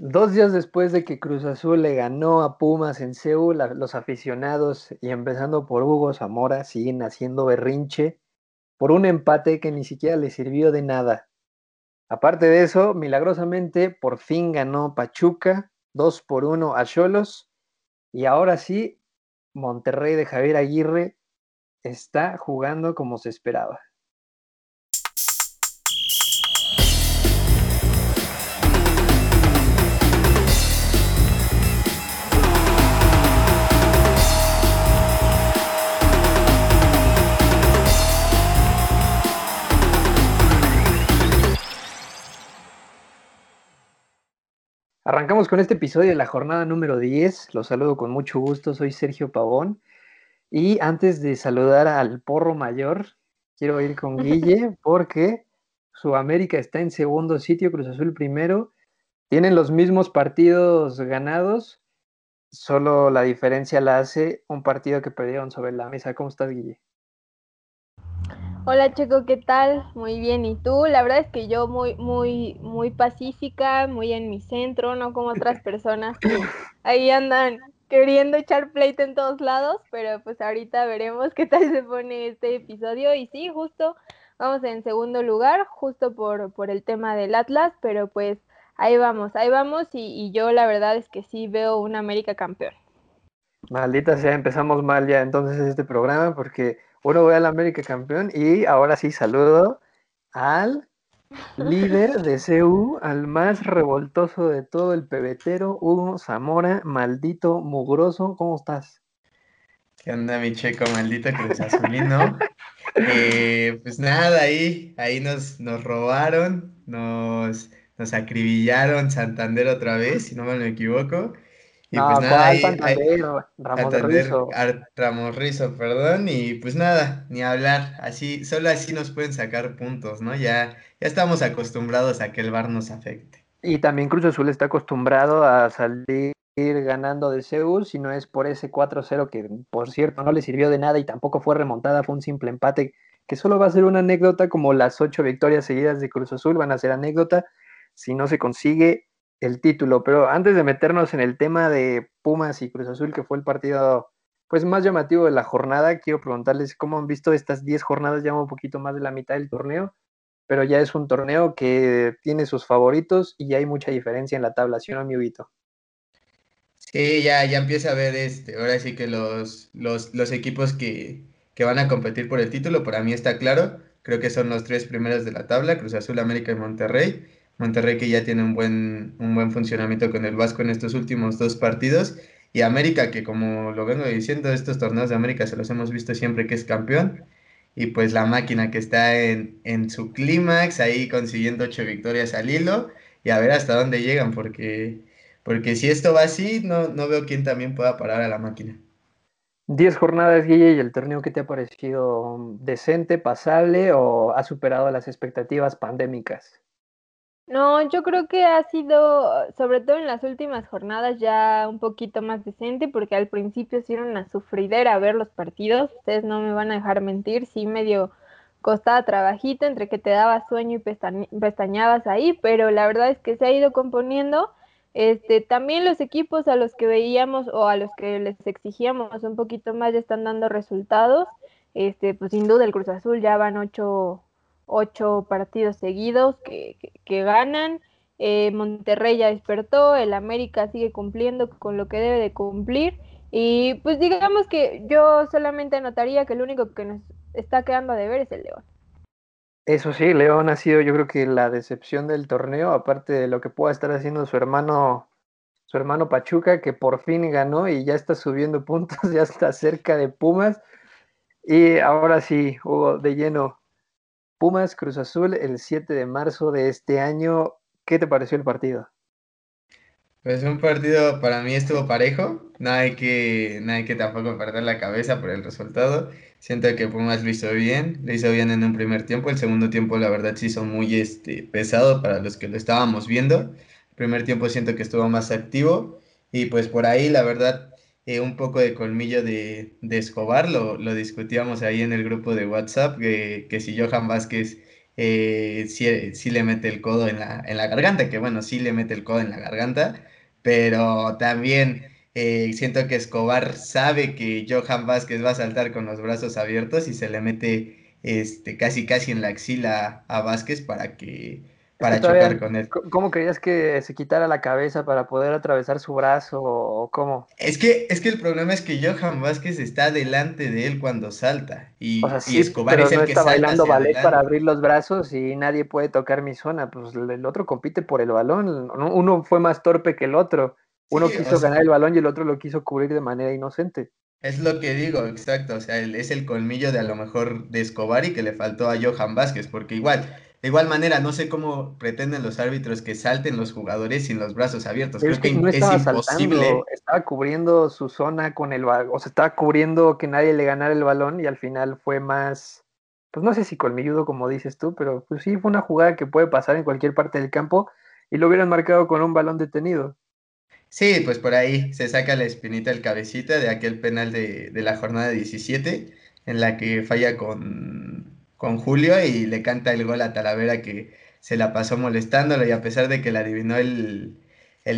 Dos días después de que Cruz Azul le ganó a Pumas en Seúl, los aficionados, y empezando por Hugo Zamora, siguen haciendo berrinche por un empate que ni siquiera le sirvió de nada. Aparte de eso, milagrosamente, por fin ganó Pachuca, dos por uno a Cholos, y ahora sí, Monterrey de Javier Aguirre está jugando como se esperaba. Arrancamos con este episodio de la jornada número 10. Los saludo con mucho gusto. Soy Sergio Pavón. Y antes de saludar al porro mayor, quiero ir con Guille porque su América está en segundo sitio, Cruz Azul primero. Tienen los mismos partidos ganados, solo la diferencia la hace un partido que perdieron sobre la mesa. ¿Cómo estás, Guille? Hola Checo, ¿qué tal? Muy bien, ¿y tú? La verdad es que yo muy, muy, muy pacífica, muy en mi centro, no como otras personas que ahí andan queriendo echar pleito en todos lados, pero pues ahorita veremos qué tal se pone este episodio. Y sí, justo vamos en segundo lugar, justo por, por el tema del Atlas, pero pues ahí vamos, ahí vamos, y, y yo la verdad es que sí veo un América campeón. Maldita sea, empezamos mal ya entonces este programa porque uno voy al América campeón y ahora sí saludo al líder de CU, al más revoltoso de todo el pebetero, Hugo Zamora, maldito mugroso, ¿cómo estás? ¿Qué onda, mi checo, maldito Cruz Azulino? eh, pues nada, ahí, ahí nos, nos robaron, nos, nos acribillaron Santander otra vez, si no me equivoco. Y no, pues nada, ahí, Ramos Rizo. Ramos Rizo, perdón, y pues nada, ni hablar, así, solo así nos pueden sacar puntos, ¿no? Ya, ya estamos acostumbrados a que el VAR nos afecte. Y también Cruz Azul está acostumbrado a salir ganando de Seúl, si no es por ese 4-0 que, por cierto, no le sirvió de nada y tampoco fue remontada, fue un simple empate que solo va a ser una anécdota, como las ocho victorias seguidas de Cruz Azul van a ser anécdota. Si no se consigue, el título, pero antes de meternos en el tema de Pumas y Cruz Azul, que fue el partido pues más llamativo de la jornada, quiero preguntarles cómo han visto estas 10 jornadas, ya un poquito más de la mitad del torneo, pero ya es un torneo que tiene sus favoritos y hay mucha diferencia en la tabla, ¿sí o no, mi Sí, ya, ya empieza a ver este, ahora sí que los, los, los equipos que, que van a competir por el título, para mí está claro, creo que son los tres primeros de la tabla, Cruz Azul, América y Monterrey. Monterrey que ya tiene un buen, un buen funcionamiento con el Vasco en estos últimos dos partidos. Y América, que como lo vengo diciendo, estos torneos de América se los hemos visto siempre que es campeón. Y pues la máquina que está en, en su clímax, ahí consiguiendo ocho victorias al hilo. Y a ver hasta dónde llegan, porque, porque si esto va así, no, no veo quién también pueda parar a la máquina. Diez jornadas, Guille, y el torneo que te ha parecido decente, pasable o ha superado las expectativas pandémicas. No, yo creo que ha sido, sobre todo en las últimas jornadas, ya un poquito más decente, porque al principio sí era una sufridera ver los partidos. Ustedes no me van a dejar mentir, sí medio costaba trabajito entre que te daba sueño y pestañabas ahí, pero la verdad es que se ha ido componiendo. Este, también los equipos a los que veíamos o a los que les exigíamos un poquito más ya están dando resultados. Este, pues sin duda el Cruz Azul ya van ocho, ocho partidos seguidos que, que, ganan. Eh, Monterrey ya despertó, el América sigue cumpliendo con lo que debe de cumplir. Y pues digamos que yo solamente anotaría que el único que nos está quedando a deber es el León. Eso sí, León ha sido yo creo que la decepción del torneo, aparte de lo que pueda estar haciendo su hermano, su hermano Pachuca, que por fin ganó y ya está subiendo puntos, ya está cerca de Pumas. Y ahora sí, Hugo, de lleno, Pumas Cruz Azul el 7 de marzo de este año. ¿Qué te pareció el partido? Pues un partido para mí estuvo parejo, no hay que, no que tampoco perder la cabeza por el resultado. Siento que Pumas lo hizo bien, lo hizo bien en un primer tiempo, el segundo tiempo la verdad sí hizo muy este, pesado para los que lo estábamos viendo. El primer tiempo siento que estuvo más activo y pues por ahí la verdad eh, un poco de colmillo de, de Escobar, lo, lo, discutíamos ahí en el grupo de WhatsApp, que, que si Johan Vázquez eh, sí, le mete el codo en la, en la garganta, que bueno, sí le mete el codo en la garganta, pero también eh, siento que Escobar sabe que Johan Vázquez va a saltar con los brazos abiertos y se le mete este, casi casi en la axila a Vázquez para que para chocar con él. ¿Cómo creías que se quitara la cabeza para poder atravesar su brazo o cómo? Es que, es que el problema es que Johan Vázquez está delante de él cuando salta y, Escobar es el que está bailando ballet para abrir los brazos y nadie puede tocar mi zona. Pues el otro compite por el balón. Uno fue más torpe que el otro. Uno quiso ganar el balón y el otro lo quiso cubrir de manera inocente. Es lo que digo, exacto. O sea, es el colmillo de a lo mejor de Escobar y que le faltó a Johan Vázquez, porque igual de igual manera, no sé cómo pretenden los árbitros que salten los jugadores sin los brazos abiertos. Creo que, no es imposible. estaba cubriendo su zona con el balón, o sea, estaba cubriendo que nadie le ganara el balón y al final fue más, pues no sé si colmilludo como dices tú, pero pues sí fue una jugada que puede pasar en cualquier parte del campo y lo hubieran marcado con un balón detenido. Sí, pues por ahí se saca la espinita el cabecita de aquel penal de, de la jornada 17 en la que falla con con Julio y le canta el gol a Talavera que se la pasó molestándolo y a pesar de que le adivinó el,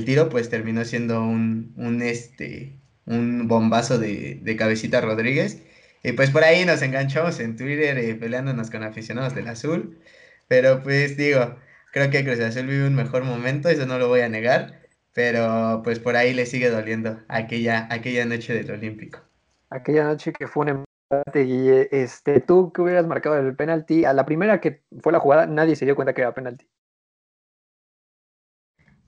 tiro, pues terminó siendo un, un, este, un bombazo de, cabecita Rodríguez. Y pues por ahí nos enganchamos en Twitter eh, peleándonos con aficionados del azul. Pero pues digo, creo que Cruz Azul vive un mejor momento, eso no lo voy a negar. Pero pues por ahí le sigue doliendo aquella, aquella noche del Olímpico. Aquella noche que fue un y este, tú que hubieras marcado el penalti, a la primera que fue la jugada, nadie se dio cuenta que era penalti.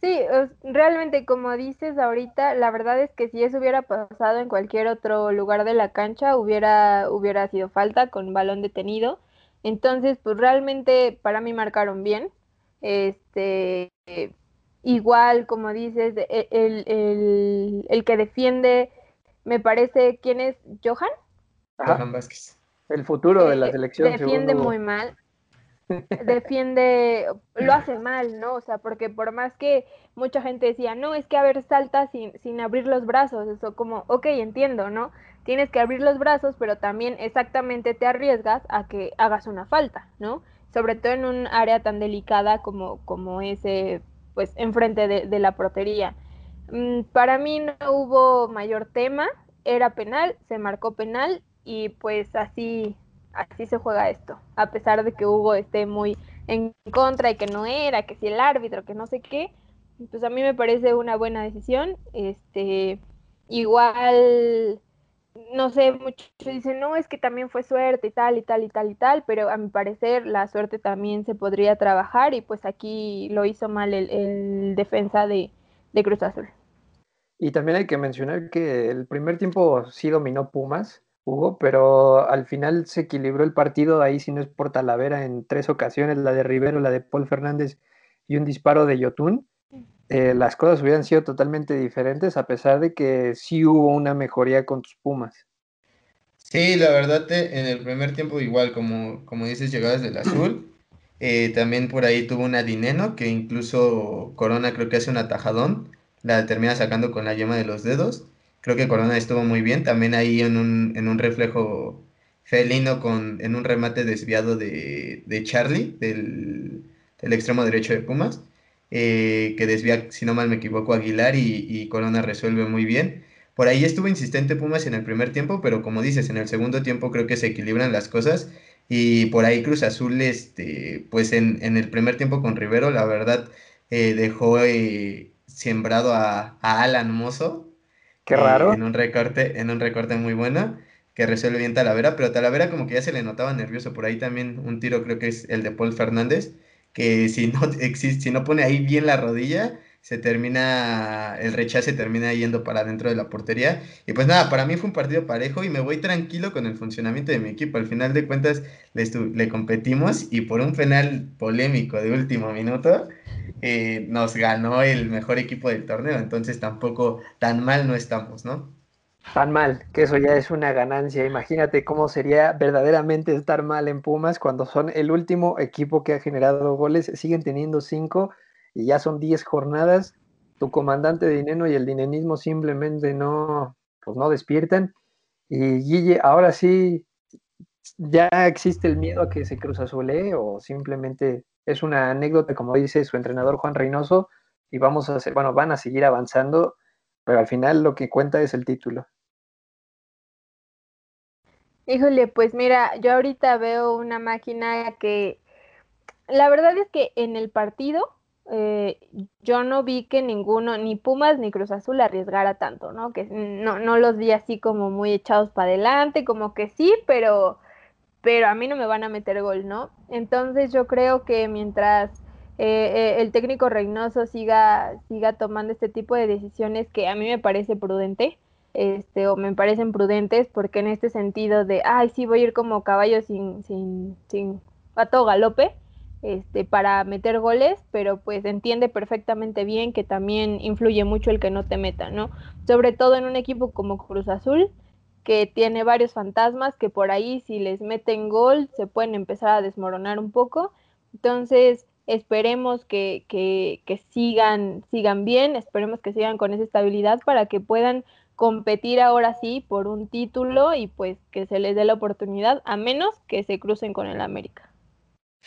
Sí, realmente como dices ahorita, la verdad es que si eso hubiera pasado en cualquier otro lugar de la cancha, hubiera, hubiera sido falta con balón detenido. Entonces, pues realmente para mí marcaron bien. Este, igual, como dices, e, el, el, el que defiende, me parece, ¿quién es? ¿Johan? El futuro de la eh, selección. Defiende muy mal. Defiende, lo hace mal, ¿no? O sea, porque por más que mucha gente decía, no, es que a ver, salta sin, sin abrir los brazos, eso como, ok, entiendo, ¿no? Tienes que abrir los brazos, pero también exactamente te arriesgas a que hagas una falta, ¿no? Sobre todo en un área tan delicada como, como ese, pues, enfrente de, de la portería. Mm, para mí no hubo mayor tema, era penal, se marcó penal y pues así, así se juega esto, a pesar de que Hugo esté muy en contra y que no era, que si el árbitro, que no sé qué, pues a mí me parece una buena decisión, este, igual, no sé, muchos dicen, no, es que también fue suerte y tal y tal y tal y tal, pero a mi parecer la suerte también se podría trabajar y pues aquí lo hizo mal el, defensa de, de Cruz Azul. Y también hay que mencionar que el primer tiempo sí dominó Pumas, Hugo, pero al final se equilibró el partido ahí, si no es por Talavera, en tres ocasiones, la de Rivero, la de Paul Fernández y un disparo de Yotun. Eh, las cosas hubieran sido totalmente diferentes, a pesar de que sí hubo una mejoría con tus Pumas. Sí, la verdad, en el primer tiempo, igual, como, como dices, llegadas del azul. Eh, también por ahí tuvo una Dineno, que incluso Corona creo que hace un atajadón, la termina sacando con la yema de los dedos. Creo que Corona estuvo muy bien. También ahí en un, en un reflejo felino con, en un remate desviado de, de Charlie, del, del, extremo derecho de Pumas, eh, que desvía, si no mal me equivoco, Aguilar y, y, Corona resuelve muy bien. Por ahí estuvo insistente Pumas en el primer tiempo, pero como dices, en el segundo tiempo creo que se equilibran las cosas. Y por ahí Cruz Azul, este, pues en, en el primer tiempo con Rivero, la verdad, eh, dejó eh, sembrado a, a Alan Mozo, Qué raro. En un recorte, en un recorte muy bueno, que resuelve bien Talavera, pero Talavera como que ya se le notaba nervioso. Por ahí también un tiro creo que es el de Paul Fernández, que si no existe, si no pone ahí bien la rodilla, se termina, el rechace termina yendo para dentro de la portería. Y pues nada, para mí fue un partido parejo y me voy tranquilo con el funcionamiento de mi equipo. Al final de cuentas le, le competimos y por un penal polémico de último minuto, eh, nos ganó el mejor equipo del torneo, entonces tampoco tan mal no estamos, ¿no? Tan mal, que eso ya es una ganancia. Imagínate cómo sería verdaderamente estar mal en Pumas cuando son el último equipo que ha generado goles, siguen teniendo cinco y ya son diez jornadas. Tu comandante de dinero y el dinenismo simplemente no, pues no despiertan. Y Guille, ahora sí, ¿Ya existe el miedo a que se Cruz Azule o simplemente es una anécdota, como dice su entrenador Juan Reynoso, y vamos a hacer, bueno, van a seguir avanzando, pero al final lo que cuenta es el título? Híjole, pues mira, yo ahorita veo una máquina que la verdad es que en el partido eh, yo no vi que ninguno, ni Pumas ni Cruz Azul arriesgara tanto, ¿no? Que no, no los vi así como muy echados para adelante, como que sí, pero, pero a mí no me van a meter gol, ¿no? Entonces yo creo que mientras eh, eh, el técnico Reynoso siga, siga tomando este tipo de decisiones que a mí me parece prudente, este, o me parecen prudentes, porque en este sentido de, ay, sí, voy a ir como caballo sin, sin, sin pato galope, este, para meter goles, pero pues entiende perfectamente bien que también influye mucho el que no te meta, ¿no? Sobre todo en un equipo como Cruz Azul, que tiene varios fantasmas que por ahí si les meten gol se pueden empezar a desmoronar un poco. Entonces, esperemos que, que, que sigan, sigan bien, esperemos que sigan con esa estabilidad para que puedan competir ahora sí por un título y pues que se les dé la oportunidad, a menos que se crucen con el América.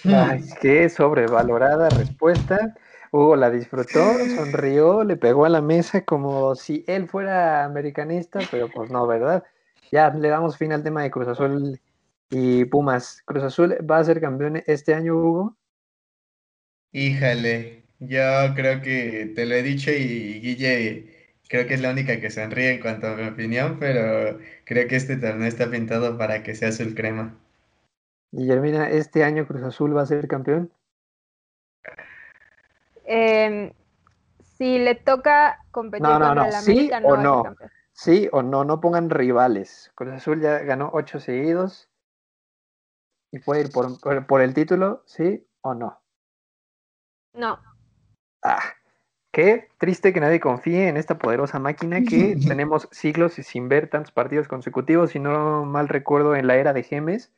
Ay, qué sobrevalorada respuesta. Hugo la disfrutó, sonrió, le pegó a la mesa como si él fuera americanista, pero pues no, ¿verdad? Ya le damos fin al tema de Cruz Azul y Pumas. ¿Cruz Azul va a ser campeón este año, Hugo? Híjale, yo creo que te lo he dicho y Guille creo que es la única que sonríe en cuanto a mi opinión, pero creo que este torneo está pintado para que sea azul crema. Guillermina, ¿este año Cruz Azul va a ser campeón? Em, si le toca competir No, no, contra no. el ¿Sí América, no o va a ser no? campeón. Sí o no, no pongan rivales. Cruz Azul ya ganó ocho seguidos y puede ir por, por, por el título, ¿sí o no? No, Ah, qué triste que nadie confíe en esta poderosa máquina que tenemos siglos sin ver tantos partidos consecutivos. Si no mal recuerdo, en la era de Gemes,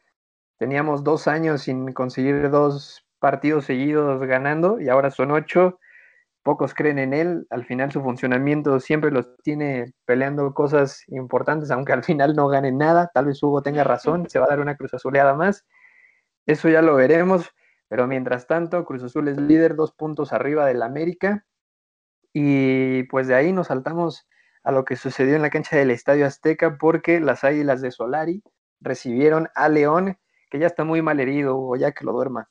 teníamos dos años sin conseguir dos partidos seguidos ganando y ahora son ocho. Pocos creen en él. Al final su funcionamiento siempre los tiene peleando cosas importantes, aunque al final no ganen nada. Tal vez Hugo tenga razón, se va a dar una cruz azuleada más. Eso ya lo veremos. Pero mientras tanto, Cruz Azul es líder, dos puntos arriba del América. Y pues de ahí nos saltamos a lo que sucedió en la cancha del Estadio Azteca, porque las Águilas de Solari recibieron a León, que ya está muy mal herido, o ya que lo duerman.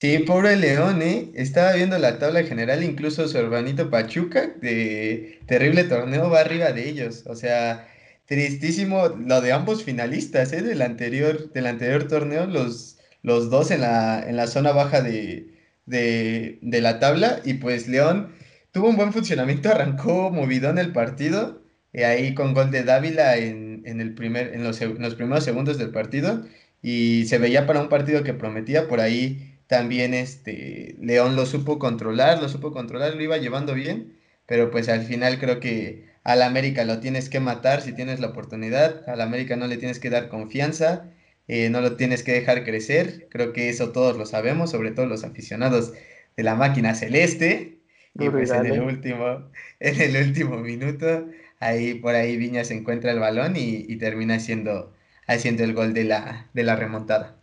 Sí, pobre León, ¿eh? Estaba viendo la tabla general, incluso su hermanito Pachuca, de terrible torneo, va arriba de ellos. O sea, tristísimo lo de ambos finalistas, ¿eh? Del anterior, del anterior torneo, los, los dos en la, en la zona baja de, de, de la tabla. Y pues León tuvo un buen funcionamiento, arrancó movidón el partido, y ahí con gol de Dávila en, en el primer, en los, en los primeros segundos del partido. Y se veía para un partido que prometía por ahí también este León lo supo controlar, lo supo controlar, lo iba llevando bien, pero pues al final creo que al América lo tienes que matar si tienes la oportunidad, al América no le tienes que dar confianza, eh, no lo tienes que dejar crecer, creo que eso todos lo sabemos, sobre todo los aficionados de la máquina celeste, y pues en el último, en el último minuto, ahí por ahí Viñas encuentra el balón y, y termina haciendo, haciendo el gol de la, de la remontada.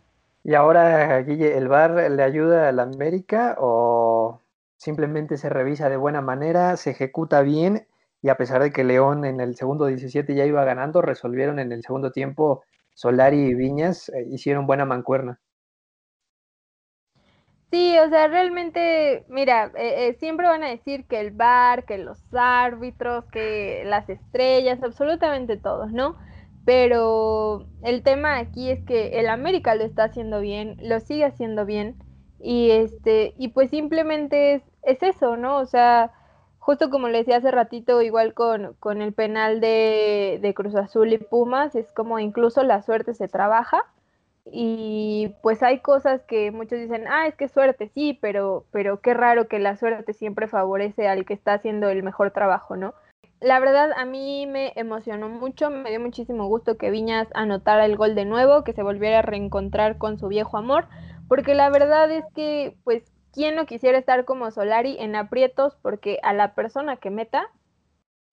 Y ahora, Guille, ¿el VAR le ayuda al América o simplemente se revisa de buena manera, se ejecuta bien y a pesar de que León en el segundo 17 ya iba ganando, resolvieron en el segundo tiempo Solari y Viñas, eh, hicieron buena mancuerna? Sí, o sea, realmente, mira, eh, eh, siempre van a decir que el VAR, que los árbitros, que las estrellas, absolutamente todos, ¿no? Pero el tema aquí es que el América lo está haciendo bien, lo sigue haciendo bien, y este, y pues simplemente es, es eso, ¿no? O sea, justo como le decía hace ratito, igual con, con el penal de, de Cruz Azul y Pumas, es como incluso la suerte se trabaja y pues hay cosas que muchos dicen, ah, es que suerte, sí, pero, pero qué raro que la suerte siempre favorece al que está haciendo el mejor trabajo, ¿no? La verdad, a mí me emocionó mucho, me dio muchísimo gusto que Viñas anotara el gol de nuevo, que se volviera a reencontrar con su viejo amor, porque la verdad es que, pues, ¿quién no quisiera estar como Solari en aprietos? Porque a la persona que meta,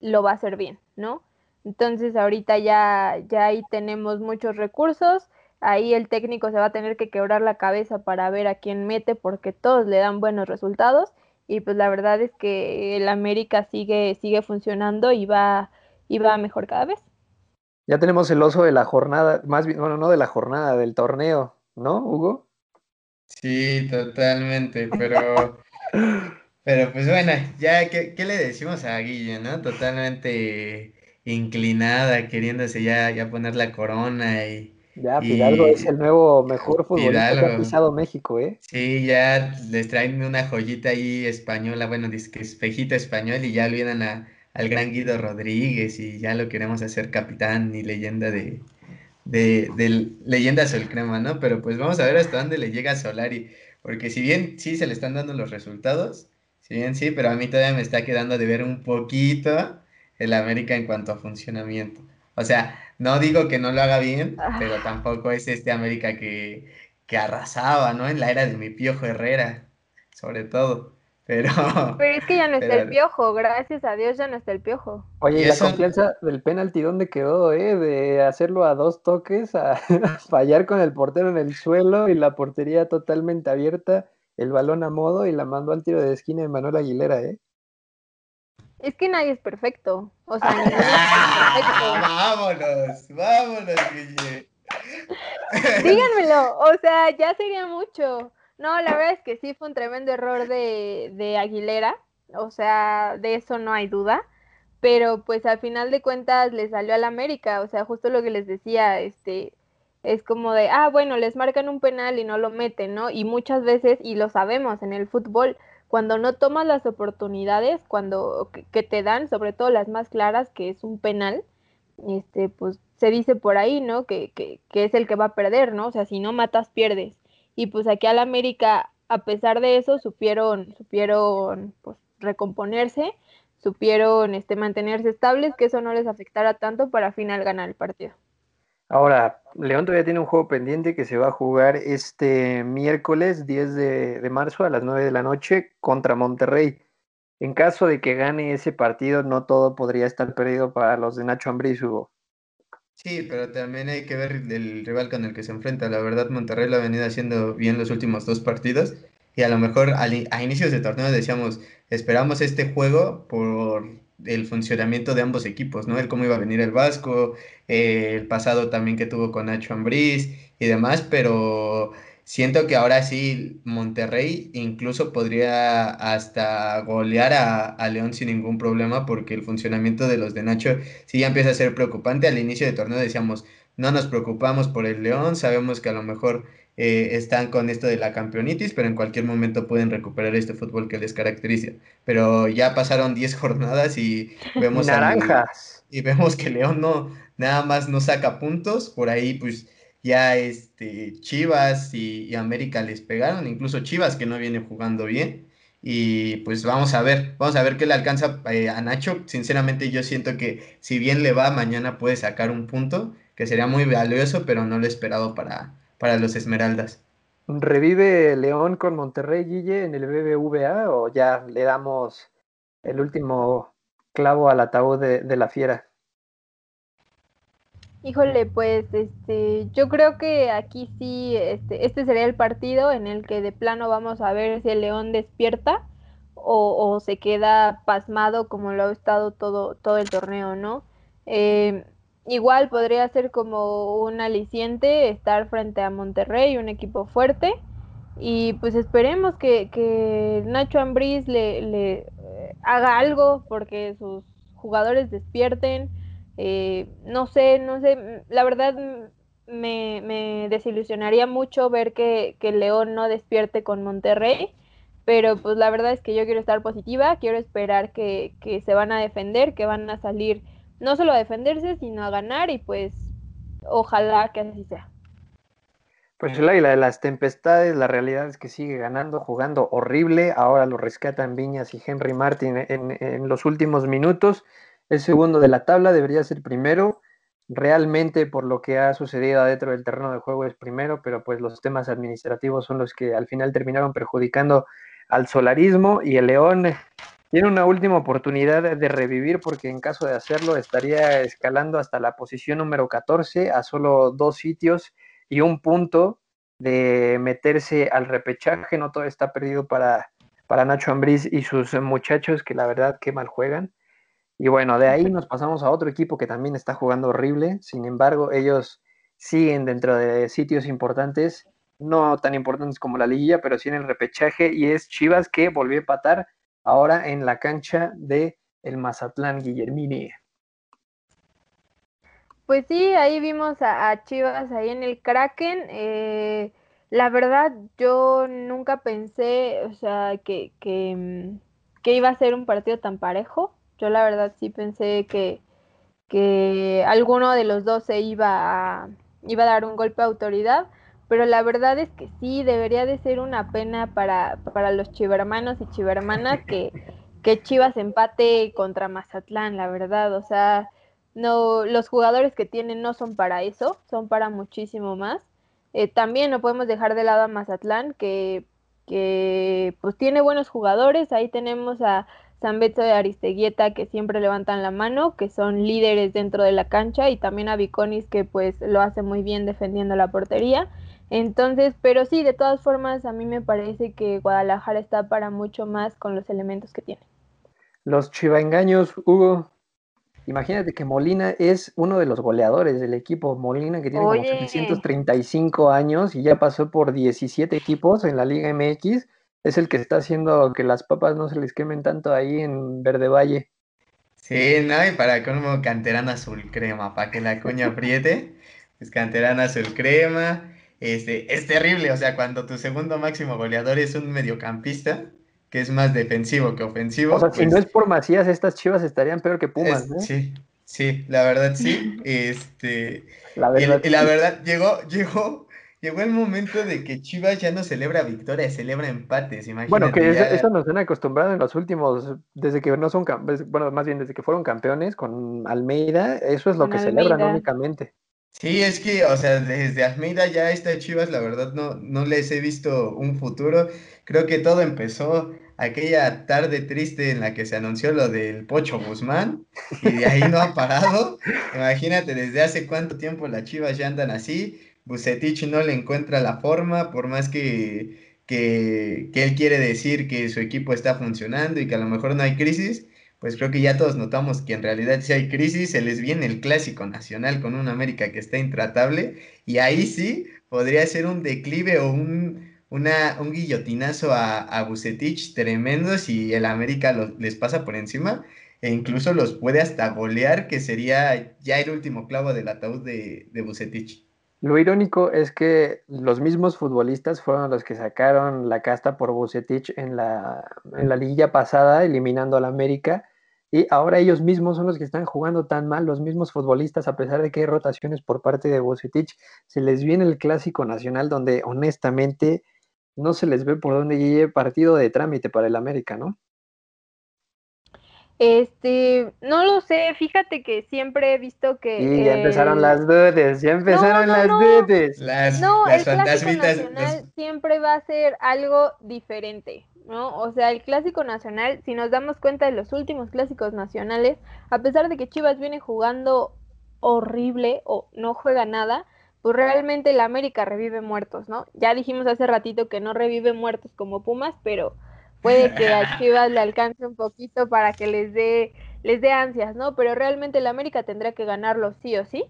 lo va a hacer bien, ¿no? Entonces ahorita ya, ya ahí tenemos muchos recursos, ahí el técnico se va a tener que quebrar la cabeza para ver a quién mete porque todos le dan buenos resultados y pues la verdad es que el América sigue sigue funcionando y va y va mejor cada vez. Ya tenemos el oso de la jornada, más bien, bueno, no de la jornada, del torneo, ¿no, Hugo? Sí, totalmente, pero pero pues bueno, ya ¿qué, qué le decimos a Guille, ¿no? Totalmente inclinada, queriéndose ya, ya poner la corona y, ya, Fidalgo es el nuevo mejor futbolista que ha pisado México, ¿eh? Sí, ya les traen una joyita ahí española, bueno, dice que es fejita español y ya olvidan a, al gran Guido Rodríguez y ya lo queremos hacer capitán y leyenda de, de, de leyenda crema, ¿no? Pero pues vamos a ver hasta dónde le llega Solari, porque si bien sí se le están dando los resultados, si bien sí, pero a mí todavía me está quedando de ver un poquito el América en cuanto a funcionamiento. O sea, no digo que no lo haga bien, ah. pero tampoco es este América que, que arrasaba, ¿no? En la era de mi Piojo Herrera, sobre todo. Pero, pero es que ya no está el piojo, gracias a Dios ya no está el piojo. Oye, y la confianza del penalti, ¿dónde quedó? Eh? De hacerlo a dos toques, a, fallar con el portero en el suelo y la portería totalmente abierta, el balón a modo y la mandó al tiro de esquina de Manuel Aguilera, ¿eh? Es que nadie es perfecto. O sea, vámonos, vámonos, Guille. Díganmelo, o sea, ya sería mucho. No, la verdad es que sí fue un tremendo error de, de Aguilera. O sea, de eso no hay duda. Pero pues al final de cuentas le salió al América. O sea, justo lo que les decía, este, es como de, ah, bueno, les marcan un penal y no lo meten, ¿no? Y muchas veces, y lo sabemos en el fútbol, cuando no tomas las oportunidades, cuando que, te dan, sobre todo las más claras, que es un penal, este, pues se dice por ahí, ¿no? Que, que, que es el que va a perder, ¿no? O sea, si no matas, pierdes. Y pues aquí al América, a pesar de eso, supieron, supieron pues, recomponerse, supieron este, mantenerse estables, que eso no les afectara tanto para al final ganar el partido. Ahora, León todavía tiene un juego pendiente que se va a jugar este miércoles 10 de, marzo a las 9 de la noche contra Monterrey. En caso de que gane ese partido, no todo podría estar perdido para los de Nacho Ambriz, Hugo. Sí, pero también hay que ver el rival con el que se enfrenta. La verdad, Monterrey lo ha venido haciendo bien los últimos dos partidos. Y a lo mejor a inicios de torneo decíamos, esperamos este juego por el funcionamiento de ambos equipos, ¿no? El cómo iba a venir el Vasco, eh, el pasado también que tuvo con Nacho Ambriz y demás, pero siento que ahora sí Monterrey incluso podría hasta golear a, León sin ningún problema porque el funcionamiento de los de Nacho sí ya empieza a ser preocupante. Al inicio de torneo decíamos, no nos preocupamos por el León, sabemos que a lo mejor eh, están con esto de la campeonitis, pero en cualquier momento pueden recuperar este fútbol que les caracteriza. Pero ya pasaron 10 jornadas y vemos naranjas. y vemos que León no nada más no saca puntos, por ahí pues ya este Chivas y, América les pegaron, incluso Chivas que no viene jugando bien. Y pues vamos a ver, vamos a ver qué le alcanza eh, a Nacho. Sinceramente yo siento que si bien le va, mañana puede sacar un punto, que sería muy valioso, pero no lo he esperado para, para los Esmeraldas. ¿Revive León con Monterrey, Guille, en el BBVA o ya le damos el último clavo al ataúd de, la fiera? Híjole, pues este, yo creo que aquí sí, este, este sería el partido en el que de plano vamos a ver si el León despierta o, o se queda pasmado como lo ha estado todo, todo el torneo, ¿no? Eh, igual podría ser como un aliciente estar frente a Monterrey, un equipo fuerte. Y pues esperemos que, Nacho Ambriz le, le eh, haga algo porque sus jugadores despierten. Eh, no sé, no sé, la verdad me, me desilusionaría mucho ver que, que, León no despierte con Monterrey, pero pues la verdad es que yo quiero estar positiva, quiero esperar que, que se van a defender, que van a salir no solo a defenderse, sino a ganar y pues ojalá que así sea. Pues el águila de las tempestades, la realidad es que sigue ganando, jugando horrible. Ahora lo rescatan Viñas y Henry Martin en, los últimos minutos. El segundo de la tabla debería ser primero. Realmente por lo que ha sucedido adentro del terreno de juego es primero, pero pues los temas administrativos son los que al final terminaron perjudicando al solarismo y el León tiene una última oportunidad de revivir porque en caso de hacerlo estaría escalando hasta la posición número 14 a solo dos sitios y un punto de meterse al repechaje, no todo está perdido para, para Nacho Ambriz y sus muchachos que la verdad que mal juegan. Y bueno, de ahí nos pasamos a otro equipo que también está jugando horrible, sin embargo ellos siguen dentro de sitios importantes, no tan importantes como la liguilla, pero sí en el repechaje y es Chivas que volvió a empatar ahora en la cancha de el Mazatlán Guillermini. Pues sí, ahí vimos a, Chivas ahí en el Kraken. Eh, la verdad, yo nunca pensé, o sea, que, que, iba a ser un partido tan parejo. Yo la verdad sí pensé que, que alguno de los dos se iba a, iba a dar un golpe de autoridad, pero la verdad es que sí, debería de ser una pena para, para los chivermanos y chivermanas que, que Chivas empate contra Mazatlán, la verdad, o sea, no, los jugadores que tienen no son para eso, son para muchísimo más. Eh, también no podemos dejar de lado a Mazatlán, que, que pues tiene buenos jugadores. Ahí tenemos a San Beto de Aristeguieta, que siempre levantan la mano, que son líderes dentro de la cancha, y también a Viconis, que pues lo hace muy bien defendiendo la portería. Entonces, pero sí, de todas formas, a mí me parece que Guadalajara está para mucho más con los elementos que tiene. Los chivaengaños, Hugo, Imagínate que Molina es uno de los goleadores del equipo. Molina que tiene como 735 años y ya pasó por 17 equipos en la Liga MX. Es el que está haciendo que las papas no se les quemen tanto ahí en Verde Valle. Sí, no, y para como canterana azul crema, para que la coña apriete, es canterana azul crema. Este, es terrible, o sea, cuando tu segundo máximo goleador es un mediocampista, que es más defensivo que ofensivo. O sea, si no pues es por Macías, estas chivas estarían peor que Pumas, ¿no? Sí, sí, la verdad sí. Este, la verdad, y, la verdad, llegó, llegó, llegó el momento de que Chivas ya no celebra victorias, celebra empates, imagínate. Bueno, que eso, nos han acostumbrado en los últimos, desde que no son, bueno, más bien desde que fueron campeones con Almeida, eso es lo que celebran únicamente. Sí, es que, o sea, desde Almeida ya esta Chivas, la verdad, no, no les he visto un futuro. Creo que todo empezó aquella tarde triste en la que se anunció lo del Pocho Guzmán y de ahí no ha parado. Imagínate desde hace cuánto tiempo las Chivas ya andan así. Bucetich no le encuentra la forma, por más que, que, que él quiere decir que su equipo está funcionando y que a lo mejor no hay crisis, pues creo que ya todos notamos que en realidad si hay crisis, se les viene el clásico nacional con un América que está intratable y ahí sí podría ser un declive o un, un guillotinazo a, a Bucetich tremendo si el América les pasa por encima e incluso los puede hasta golear, que sería ya el último clavo del ataúd de, de Bucetich. Lo irónico es que los mismos futbolistas fueron los que sacaron la casta por Bucetich en la, en la liguilla pasada, eliminando al América, y ahora ellos mismos son los que están jugando tan mal, los mismos futbolistas, a pesar de que hay rotaciones por parte de Bucetich, se les viene el clásico nacional donde honestamente no se les ve por dónde llegue partido de trámite para el América, ¿no? Este, no lo sé, fíjate que siempre he visto que. Sí, ya empezaron las dudas, ya empezaron las dudas. Las, no, el Clásico Nacional siempre va a ser algo diferente, ¿no? O sea, el Clásico Nacional, si nos damos cuenta de los últimos clásicos nacionales, a pesar de que Chivas viene jugando horrible o no juega nada, pues realmente el América revive muertos, ¿no? Ya dijimos hace ratito que no revive muertos como Pumas, pero puede que a Chivas le alcance un poquito para que les dé les dé ansias, ¿no? Pero realmente el América tendría que ganarlo sí o sí.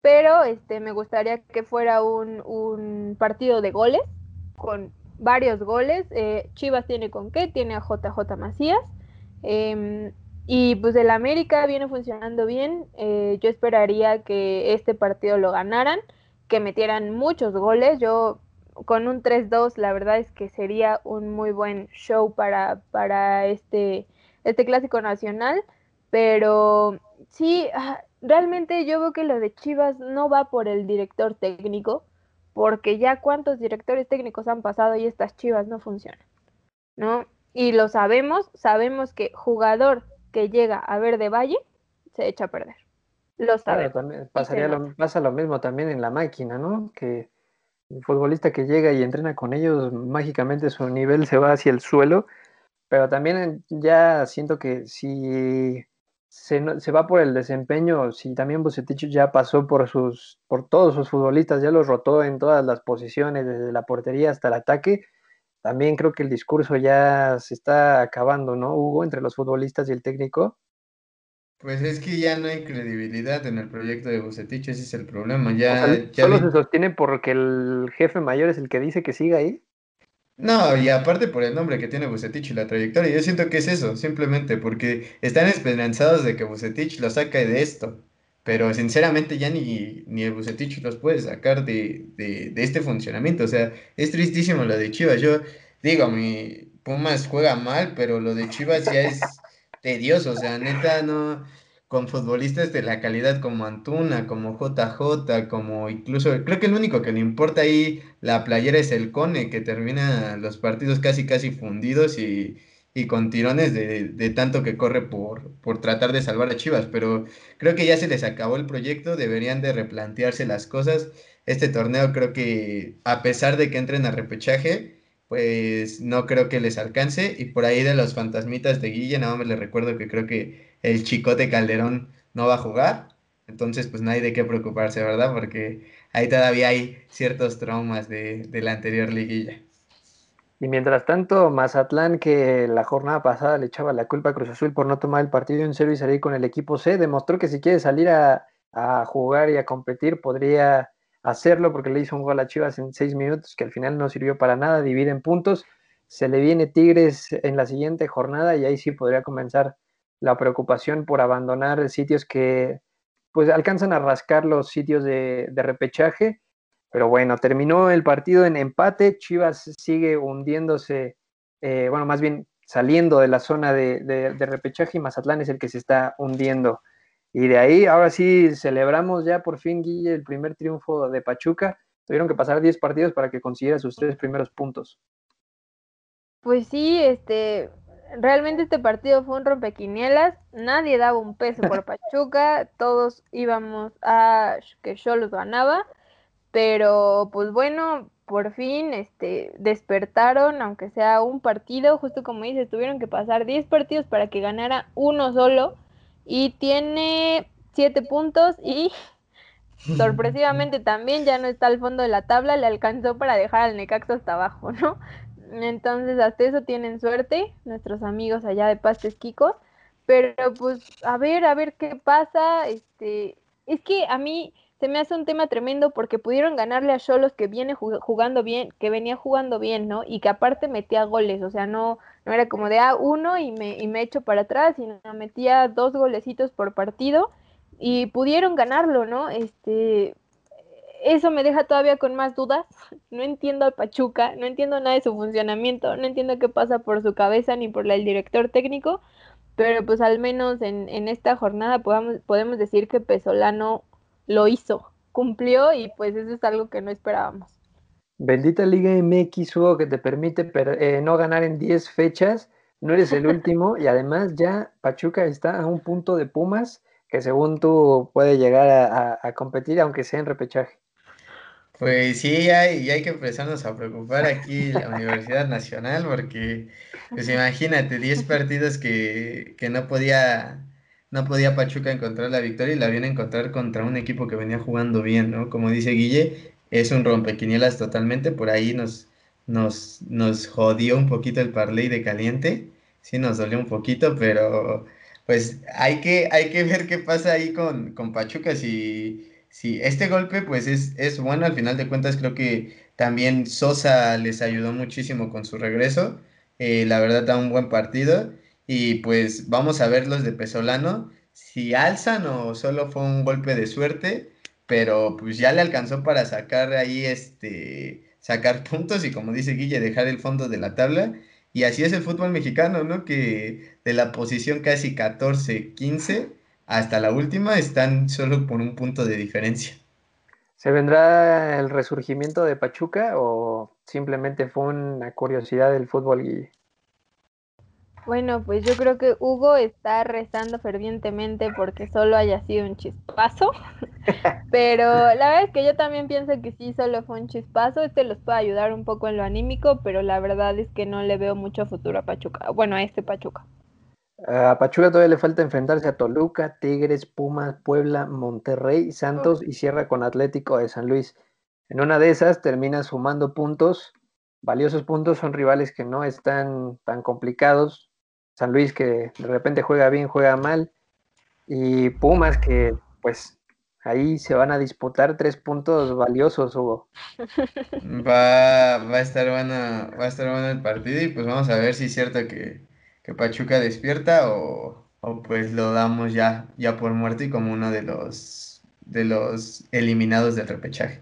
Pero este me gustaría que fuera un, un partido de goles, con varios goles. Eh, Chivas tiene con qué, tiene a JJ Macías. Em, y pues el América viene funcionando bien. Eh, yo esperaría que este partido lo ganaran que metieran muchos goles. Yo con un 3-2 la verdad es que sería un muy buen show para, para este, este clásico nacional. Pero sí, ah, realmente yo veo que lo de Chivas no va por el director técnico, porque ya cuántos directores técnicos han pasado y estas Chivas no funcionan, ¿no? Y lo sabemos, sabemos que jugador que llega a ver de Valle se echa a perder. Lo pasaría lo, pasa lo mismo también en la máquina, ¿no? Que el futbolista que llega y entrena con ellos, mágicamente su nivel se va hacia el suelo, pero también ya siento que si se, se, va por el desempeño, si también Bucetich ya pasó por sus, por todos sus futbolistas, ya los rotó en todas las posiciones, desde la portería hasta el ataque, también creo que el discurso ya se está acabando, ¿no, Hugo, entre los futbolistas y el técnico? Pues es que ya no hay credibilidad en el proyecto de Bucetich, ese es el problema. Ya, solo se sostiene porque el jefe mayor es el que dice que siga ahí. No, y aparte por el nombre que tiene Bucetich y la trayectoria, yo siento que es eso, simplemente porque están esperanzados de que Bucetich lo saque de esto, pero sinceramente ya ni, ni el Bucetich los puede sacar de, de, de este funcionamiento, o sea, es tristísimo lo de Chivas, yo digo, mi Pumas juega mal, pero lo de Chivas ya es tedioso, o sea, neta no con futbolistas de la calidad como Antuna, como JJ, como incluso, creo que el único que le importa ahí la playera es el Cone, que termina los partidos casi casi fundidos y, y con tirones de, de, tanto que corre por, por tratar de salvar a Chivas, pero creo que ya se les acabó el proyecto, deberían de replantearse las cosas. Este torneo creo que a pesar de que entren a repechaje, pues no creo que les alcance y por ahí de los fantasmitas de Guille, nada más les recuerdo que creo que el chicote Calderón no va a jugar. Entonces, pues no hay de qué preocuparse, ¿verdad? Porque ahí todavía hay ciertos traumas de, de la anterior liguilla. Y mientras tanto, Mazatlán, que la jornada pasada le echaba la culpa a Cruz Azul por no tomar el partido en serio y salir con el equipo C, demostró que si quiere salir a, a, jugar y a competir, podría hacerlo porque le hizo un gol a Chivas en seis minutos, que al final no sirvió para nada, divide en puntos. Se le viene Tigres en la siguiente jornada y ahí sí podría comenzar la preocupación por abandonar sitios que pues alcanzan a rascar los sitios de, repechaje. Pero bueno, terminó el partido en empate. Chivas sigue hundiéndose, eh, bueno, más bien saliendo de la zona de, de, de, repechaje y Mazatlán es el que se está hundiendo. Y de ahí, ahora sí, celebramos ya por fin, Guille, el primer triunfo de Pachuca. Tuvieron que pasar 10 partidos para que consiguiera sus tres primeros puntos. Pues sí, este, realmente este partido fue un rompequinielas, nadie daba un peso por Pachuca, todos íbamos a que los ganaba, pero pues bueno, por fin este despertaron, aunque sea un partido, justo como dices, tuvieron que pasar 10 partidos para que ganara uno solo y tiene 7 puntos y sorpresivamente también ya no está al fondo de la tabla, le alcanzó para dejar al Necaxa hasta abajo, ¿no? Entonces, hasta eso tienen suerte nuestros amigos allá de Pastes Kikos. Pero pues, a ver, a ver qué pasa. Este, es que a mí se me hace un tema tremendo porque pudieron ganarle a Cholos que viene jugando bien, que venía jugando bien, ¿no? Y que aparte metía goles, o sea, no, no era como de a ah, uno y me, y me echo para atrás, sino metía dos golecitos por partido y pudieron ganarlo, ¿no? Este, eso me deja todavía con más dudas. No entiendo al Pachuca, no entiendo nada de su funcionamiento, no entiendo qué pasa por su cabeza ni por el director técnico, pero pues al menos en, en esta jornada podamos, podemos decir que Pesolano lo hizo, cumplió y pues eso es algo que no esperábamos. Bendita Liga MX, Hugo, que te permite eh, no ganar en 10 fechas, no eres el último y además ya Pachuca está a un punto de Pumas que según tú puede llegar a, a competir aunque sea en repechaje. Pues sí, hay, hay que empezarnos a preocupar aquí la Universidad Nacional, porque, pues imagínate, 10 partidos que, que no podía, no podía Pachuca encontrar la victoria y la viene a encontrar contra un equipo que venía jugando bien, ¿no? Como dice Guille, es un rompequinielas totalmente, por ahí nos, nos, nos jodió un poquito el parlay de caliente, sí nos dolió un poquito, pero pues hay que, hay que ver qué pasa ahí con, con Pachuca si Sí, este golpe pues es, es bueno, al final de cuentas creo que también Sosa les ayudó muchísimo con su regreso, eh, la verdad da un buen partido y pues vamos a ver los de Pesolano, si alzan o solo fue un golpe de suerte, pero pues ya le alcanzó para sacar ahí este, sacar puntos y como dice Guille, dejar el fondo de la tabla. Y así es el fútbol mexicano, ¿no? Que de la posición casi 14, 15 hasta la última están solo por un punto de diferencia. ¿Se vendrá el resurgimiento de Pachuca o simplemente fue una curiosidad del fútbol, Guille? Bueno, pues yo creo que Hugo está rezando fervientemente porque solo haya sido un chispazo, pero la verdad es que yo también pienso que sí, solo fue un chispazo, este los puede ayudar un poco en lo anímico, pero la verdad es que no le veo mucho futuro a Pachuca, bueno, a este Pachuca. A Pachuca todavía le falta enfrentarse a Toluca, Tigres, Pumas, Puebla, Monterrey, Santos y cierra con Atlético de San Luis. En una de esas termina sumando puntos, valiosos puntos, son rivales que no están tan complicados. San Luis que de repente juega bien, juega mal. Y Pumas que pues ahí se van a disputar tres puntos valiosos, Hugo. Va, va a estar bueno, va a estar bueno el partido y pues vamos a ver si es cierto que que Pachuca despierta o, pues lo damos ya, ya por muerto y como uno de los, de los eliminados del repechaje.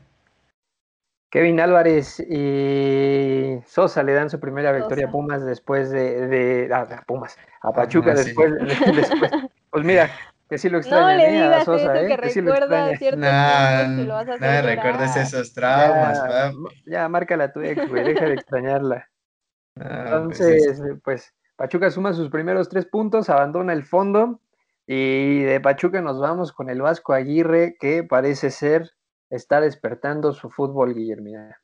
Kevin Álvarez y Sosa le dan su primera victoria a Pumas después de, a, Pumas, a Pachuca después, después, Pues mira, que sí lo extraña no le ¿eh? a Sosa, ¿eh? Que, sí lo extraña. No, no recuerdes esos traumas, ya, ya, márcala tu ex, güey, deja de extrañarla. Pues Entonces, pues Pachuca suma sus primeros tres puntos, abandona el fondo y de Pachuca nos vamos con el Vasco Aguirre que parece ser está despertando su fútbol, Guillermina.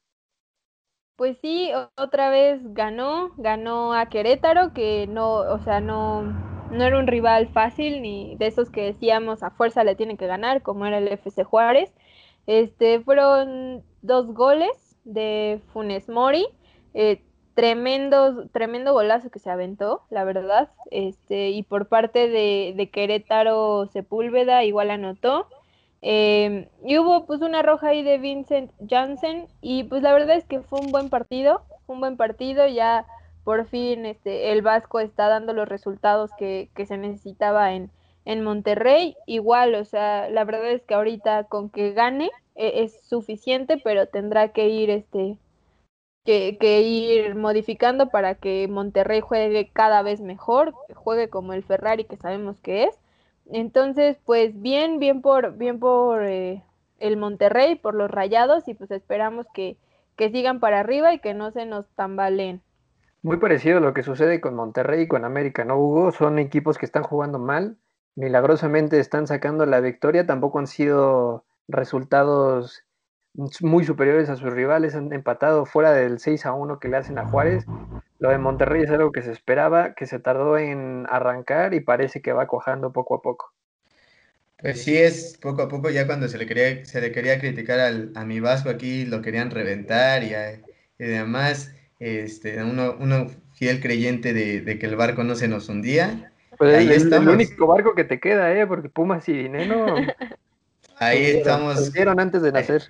Pues sí, otra vez ganó, ganó a Querétaro, que no, o sea, no, no era un rival fácil, ni de esos que decíamos a fuerza le tienen que ganar, como era el FC Juárez. Este, fueron dos goles de Funes Mori. Eh, tremendo, tremendo golazo que se aventó, la verdad. Este, y por parte de, de Querétaro Sepúlveda igual anotó. Em, y hubo pues una roja ahí de Vincent Janssen. Y pues la verdad es que fue un buen partido. Fue un buen partido. Ya por fin este, el Vasco está dando los resultados que, que se necesitaba en, en Monterrey. Igual, o sea, la verdad es que ahorita con que gane e, es suficiente, pero tendrá que ir este que, ir modificando para que Monterrey juegue cada vez mejor, juegue como el Ferrari que sabemos que es. Entonces, pues bien, bien por, bien por eh, el Monterrey, por los rayados, y pues esperamos que, que sigan para arriba y que no se nos tambaleen. Muy parecido a lo que sucede con Monterrey y con América, ¿no, Hugo? Son equipos que están jugando mal, milagrosamente están sacando la victoria, tampoco han sido resultados muy superiores a sus rivales, han empatado fuera del 6 a 1 que le hacen a Juárez. Lo de Monterrey es algo que se esperaba, que se tardó en arrancar y parece que va cojando poco a poco. Pues sí, es poco a poco, ya cuando se le quería, se le quería criticar al, a mi Vasco aquí, lo querían reventar y, y demás, este, uno, uno fiel creyente de, que el barco no se nos hundía. Pues ahí es el único barco que te queda, ¿eh? Porque Pumas y Dinero... ahí estamos. antes de nacer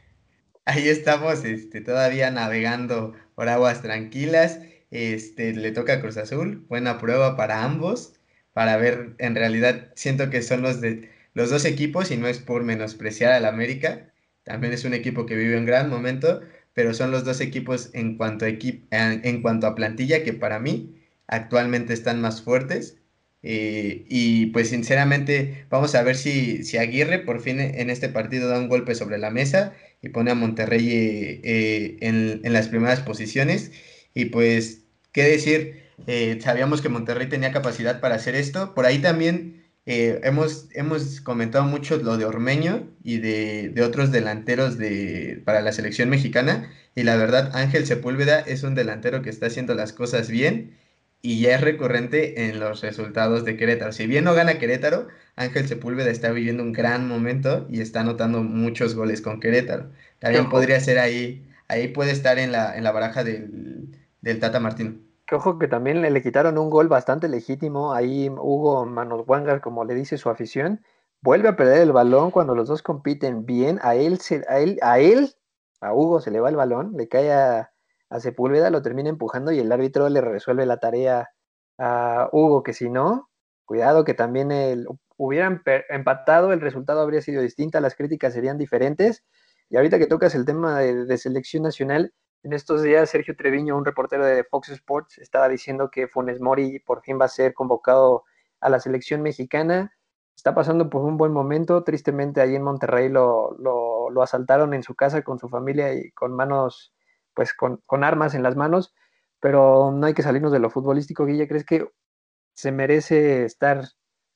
ahí estamos este, todavía navegando por aguas tranquilas. Este, le toca a Cruz Azul, buena prueba para ambos, para ver, en realidad siento que son los, de, los dos equipos y no es por menospreciar al América, también es un equipo que vive un gran momento, pero son los dos equipos en cuanto a, en, cuanto a plantilla que para mí actualmente están más fuertes. Eh, y pues sinceramente vamos a ver si, si Aguirre por fin en este partido da un golpe sobre la mesa y pone a Monterrey eh, eh, en, las primeras posiciones. Y pues, ¿qué decir? Eh, sabíamos que Monterrey tenía capacidad para hacer esto. Por ahí también hemos, hemos comentado mucho lo de Ormeño y de, otros delanteros de, para la selección mexicana. Y la verdad, Ángel Sepúlveda es un delantero que está haciendo las cosas bien y ya es recurrente en los resultados de Querétaro. Si bien no gana Querétaro, Ángel Sepúlveda está viviendo un gran momento y está anotando muchos goles con Querétaro. También podría ser ahí, ahí puede estar en la, en la baraja del, Tata Martino. Que ojo que también le, quitaron un gol bastante legítimo, ahí Hugo Manos como le dice su afición, vuelve a perder el balón cuando los dos compiten bien, a él, a él, a él, a Hugo se le va el balón, le cae a, a Sepúlveda, lo termina empujando y el árbitro le resuelve la tarea a Hugo, que si no, cuidado que también el, hubieran empatado, el resultado habría sido distinto, las críticas serían diferentes. Y ahorita que tocas el tema de, selección nacional, en estos días Sergio Treviño, un reportero de Fox Sports, estaba diciendo que Funes Mori por fin va a ser convocado a la selección mexicana. Está pasando por un buen momento. Tristemente, ahí en Monterrey lo, lo asaltaron en su casa con su familia y con manos pues con, armas en las manos, pero no hay que salirnos de lo futbolístico. Guilla, ¿crees que se merece estar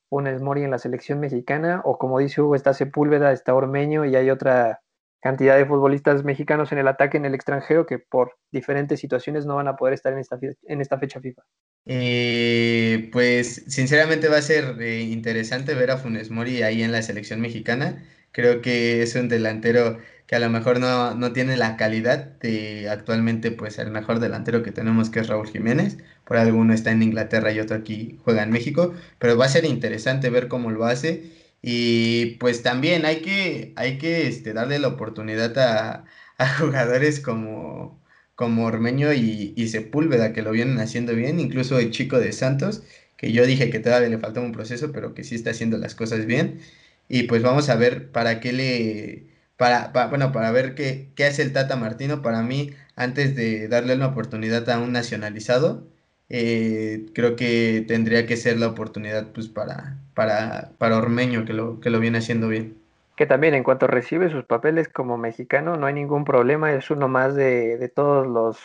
un Mori en la selección mexicana? O como dice Hugo, está Sepúlveda, está Ormeño y hay otra cantidad de futbolistas mexicanos en el ataque en el extranjero que por diferentes situaciones no van a poder estar en esta, en esta fecha FIFA. Eh, pues sinceramente va a ser eh, interesante ver a Funes Mori ahí en la selección mexicana. Creo que es un delantero que a lo mejor no, no, tiene la calidad de actualmente pues el mejor delantero que tenemos que es Raúl Jiménez. Por alguno está en Inglaterra y otro aquí juega en México. Pero va a ser interesante ver cómo lo hace. Y pues también hay que, hay que este, darle la oportunidad a, jugadores como, como Ormeño y, y, Sepúlveda, que lo vienen haciendo bien, incluso el chico de Santos, que yo dije que todavía le faltaba un proceso, pero que sí está haciendo las cosas bien. Y pues vamos a ver para qué le, para, bueno, para ver qué, qué hace el Tata Martino. Para mí, antes de darle una oportunidad a un nacionalizado, eh, creo que tendría que ser la oportunidad pues para, para, para Ormeño, que lo, que lo viene haciendo bien. Que también en cuanto recibe sus papeles como mexicano, no hay ningún problema, es uno más de, de todos los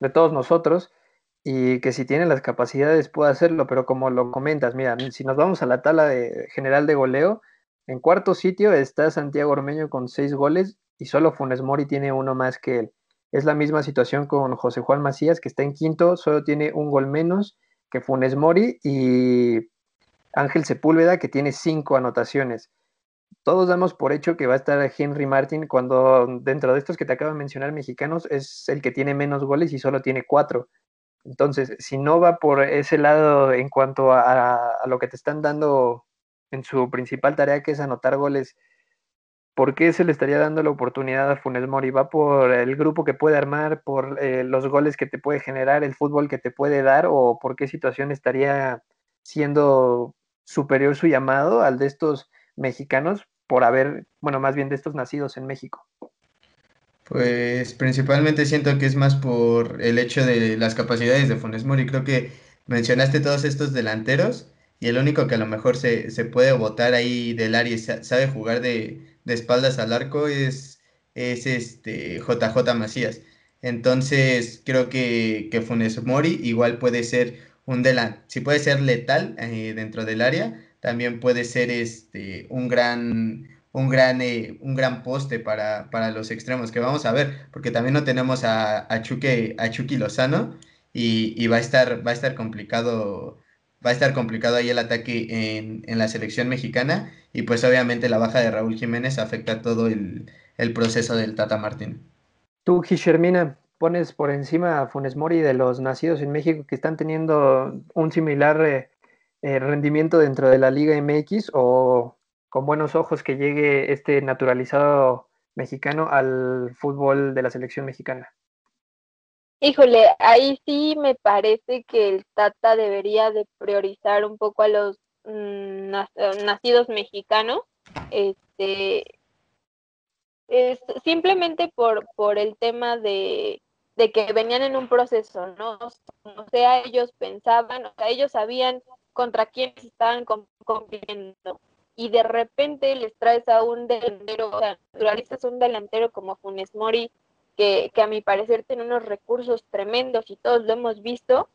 de todos nosotros y que si tiene las capacidades puede hacerlo, pero como lo comentas, mira, si nos vamos a la tabla de, general de goleo, en cuarto sitio está Santiago Ormeño con seis goles y solo Funes Mori tiene uno más que él. Es la misma situación con José Juan Macías, que está en quinto, solo tiene un gol menos que Funes Mori y Ángel Sepúlveda, que tiene cinco anotaciones. Todos damos por hecho que va a estar Henry Martin cuando dentro de estos que te acabo de mencionar mexicanos es el que tiene menos goles y solo tiene cuatro. Entonces, si no va por ese lado en cuanto a, a lo que te están dando en su principal tarea, que es anotar goles ¿por qué se le estaría dando la oportunidad a Funes Mori? ¿Va por el grupo que puede armar, por eh, los goles que te puede generar, el fútbol que te puede dar, o por qué situación estaría siendo superior su llamado al de estos mexicanos por haber, bueno, más bien de estos nacidos en México? Pues principalmente siento que es más por el hecho de las capacidades de Funes Mori. Creo que mencionaste todos estos delanteros y el único que a lo mejor se, se puede votar ahí del área y sabe jugar de, de espaldas al arco es, es este JJ Macías. Entonces creo que, que Funes Mori igual puede ser un delante, si puede ser letal eh, dentro del área, también puede ser este un gran un gran eh, un gran poste para, para, los extremos que vamos a ver, porque también no tenemos a, a, Chuque, a Chucky Lozano y, y, va a estar va a estar complicado va a estar complicado ahí el ataque en, en, la selección mexicana y pues obviamente la baja de Raúl Jiménez afecta todo el, el proceso del Tata Martín. Tú, Gishermina, pones por encima a Funes Mori de los nacidos en México que están teniendo un similar eh, eh, rendimiento dentro de la Liga MX o con buenos ojos que llegue este naturalizado mexicano al fútbol de la selección mexicana. Híjole, ahí sí me parece que el Tata debería de priorizar un poco a los mm, nacidos mexicanos, este, es simplemente por, por el tema de, de que venían en un proceso, ¿no? O sea, ellos pensaban, o sea, ellos sabían contra quiénes estaban compitiendo y de repente les traes a un delantero, o sea, naturalizas un delantero como Funes Mori, que, a mi parecer tiene unos recursos tremendos y todos lo hemos visto,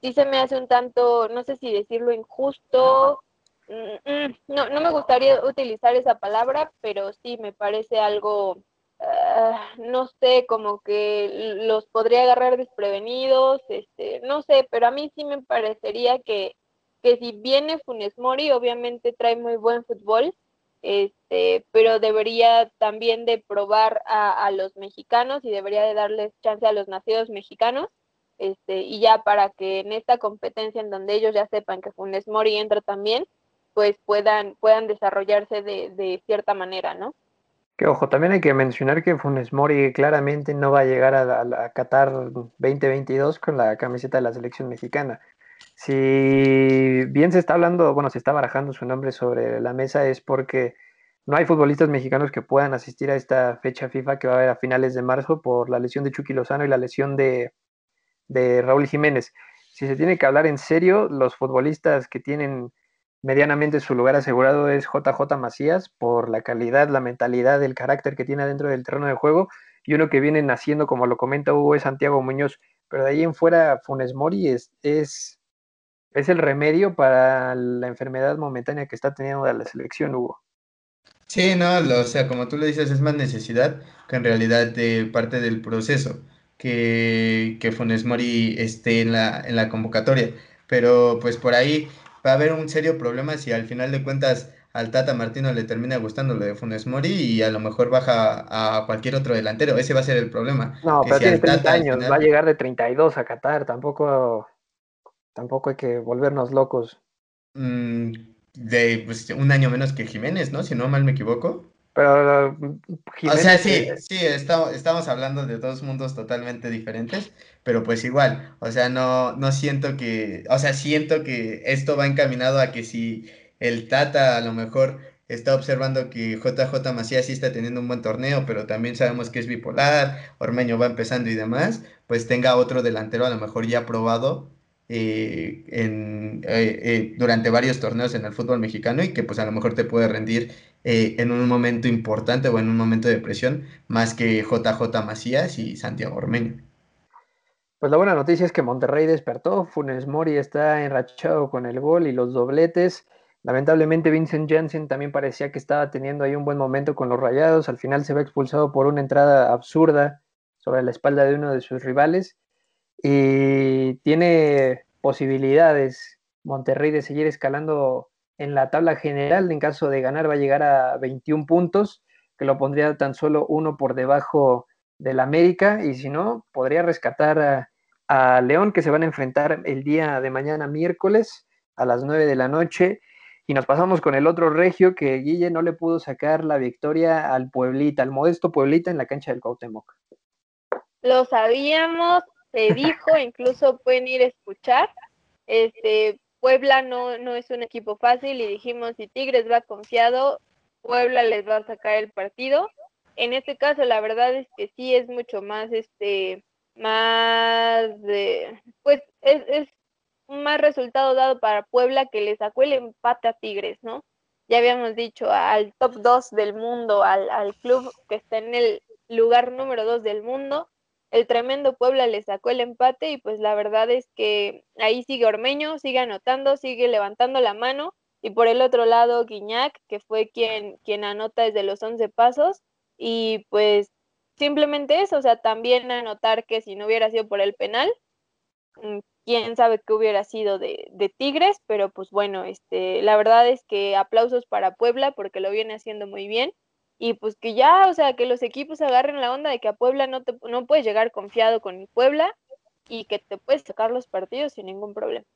sí se me hace un tanto, no sé si decirlo injusto, mm, mm, no, no me gustaría utilizar esa palabra, pero sí me parece algo, ah, no sé, como que los podría agarrar desprevenidos, este, no sé, pero a mí sí me parecería que, que si viene Funes Mori, obviamente trae muy buen fútbol, este, pero debería también de probar a, los mexicanos y debería de darles chance a los nacidos mexicanos, este, y ya para que en esta competencia en donde ellos ya sepan que Funes Mori entra también, pues puedan, puedan desarrollarse de, de cierta manera, ¿no? Que ojo, también hay que mencionar que Funes Mori claramente no va a llegar a, a Qatar 2022 con la camiseta de la selección mexicana. Si bien se está hablando, bueno, se está barajando su nombre sobre la mesa es porque no hay futbolistas mexicanos que puedan asistir a esta fecha FIFA que va a haber a finales de marzo por la lesión de Chucky Lozano y la lesión de, Raúl Jiménez. Si se tiene que hablar en serio, los futbolistas que tienen medianamente su lugar asegurado es JJ Macías por la calidad, la mentalidad, el carácter que tiene dentro del terreno de juego y uno que viene naciendo, como lo comenta Hugo, es Santiago Muñoz. Pero de ahí en fuera, Funes Mori es, es es el remedio para la enfermedad momentánea que está teniendo la selección, Hugo. Sí, no, lo- o sea, como tú le dices, es más necesidad que en realidad de parte del proceso que, que Funes Mori esté en la, en la convocatoria. Pero pues por ahí va a haber un serio problema si al final de cuentas al Tata Martino le termina gustando lo de Funes Mori y a lo mejor baja a cualquier otro delantero. Ese va a ser el problema. No, Que pero si tiene al 30 Tata años, va a llegar de 32 a Qatar, tampoco, tampoco hay que volvernos locos. mm, de pues, un año menos que Jiménez, ¿no? Si no mal me equivoco. Pero mm, O sea, Jiménez, sí, sí, estamos, estamos hablando de dos mundos totalmente diferentes, pero pues igual, o sea, no, no siento que, o sea, siento que esto va encaminado a que si el Tata a lo mejor está observando que JJ Macías sí está teniendo un buen torneo, pero también sabemos que es bipolar, Ormeño va empezando y demás, pues tenga otro delantero a lo mejor ya probado eh, eh, eh, durante varios torneos en el fútbol mexicano y que pues a lo mejor te puede rendir en un momento importante o en un momento de presión, más que JJ Macías y Santiago Ormeño. pues la buena noticia es que Monterrey despertó, Funes Mori está enrachado con el gol y los dobletes. Lamentablemente Vincent Janssen también parecía que estaba teniendo ahí un buen momento con los Rayados, al final se ve expulsado por una entrada absurda sobre la espalda de uno de sus rivales y tiene posibilidades Monterrey de seguir escalando en la tabla general. En caso de ganar, va a llegar a 21 puntos, que lo pondría tan solo uno por debajo del América. Y si no, podría rescatar a, León, que se van a enfrentar el día de mañana, miércoles, a las 9 de la noche. Y nos pasamos con el otro regio que Guille no le pudo sacar la victoria al Pueblita, al modesto Pueblita en la cancha del Cuauhtémoc. Lo sabíamos, se dijo, incluso pueden ir a escuchar. Este, Puebla no, no es un equipo fácil y dijimos, si Tigres va confiado, Puebla les va a sacar el partido. En este caso, la verdad es que sí es mucho más, este, más de, pues es, es más resultado dado para Puebla que le sacó el empate a Tigres, ¿no? Ya habíamos dicho al top 2 del mundo, al, al club que está en el lugar número 2 del mundo, el tremendo Puebla le sacó el empate y pues la verdad es que ahí sigue Ormeño, sigue anotando, sigue levantando la mano. Y por el otro lado Guiñac, que fue quien, quien anota desde los 11 pasos. Y pues simplemente eso, o sea, también anotar que si no hubiera sido por el penal, mm, quién sabe qué hubiera sido de, de Tigres, pero pues bueno, este, la verdad es que aplausos para Puebla porque lo viene haciendo muy bien y pues que ya, o sea, que los equipos agarren la onda de que a Puebla no, te, no puedes llegar confiado con el Puebla y que te puedes sacar los partidos sin ningún problema.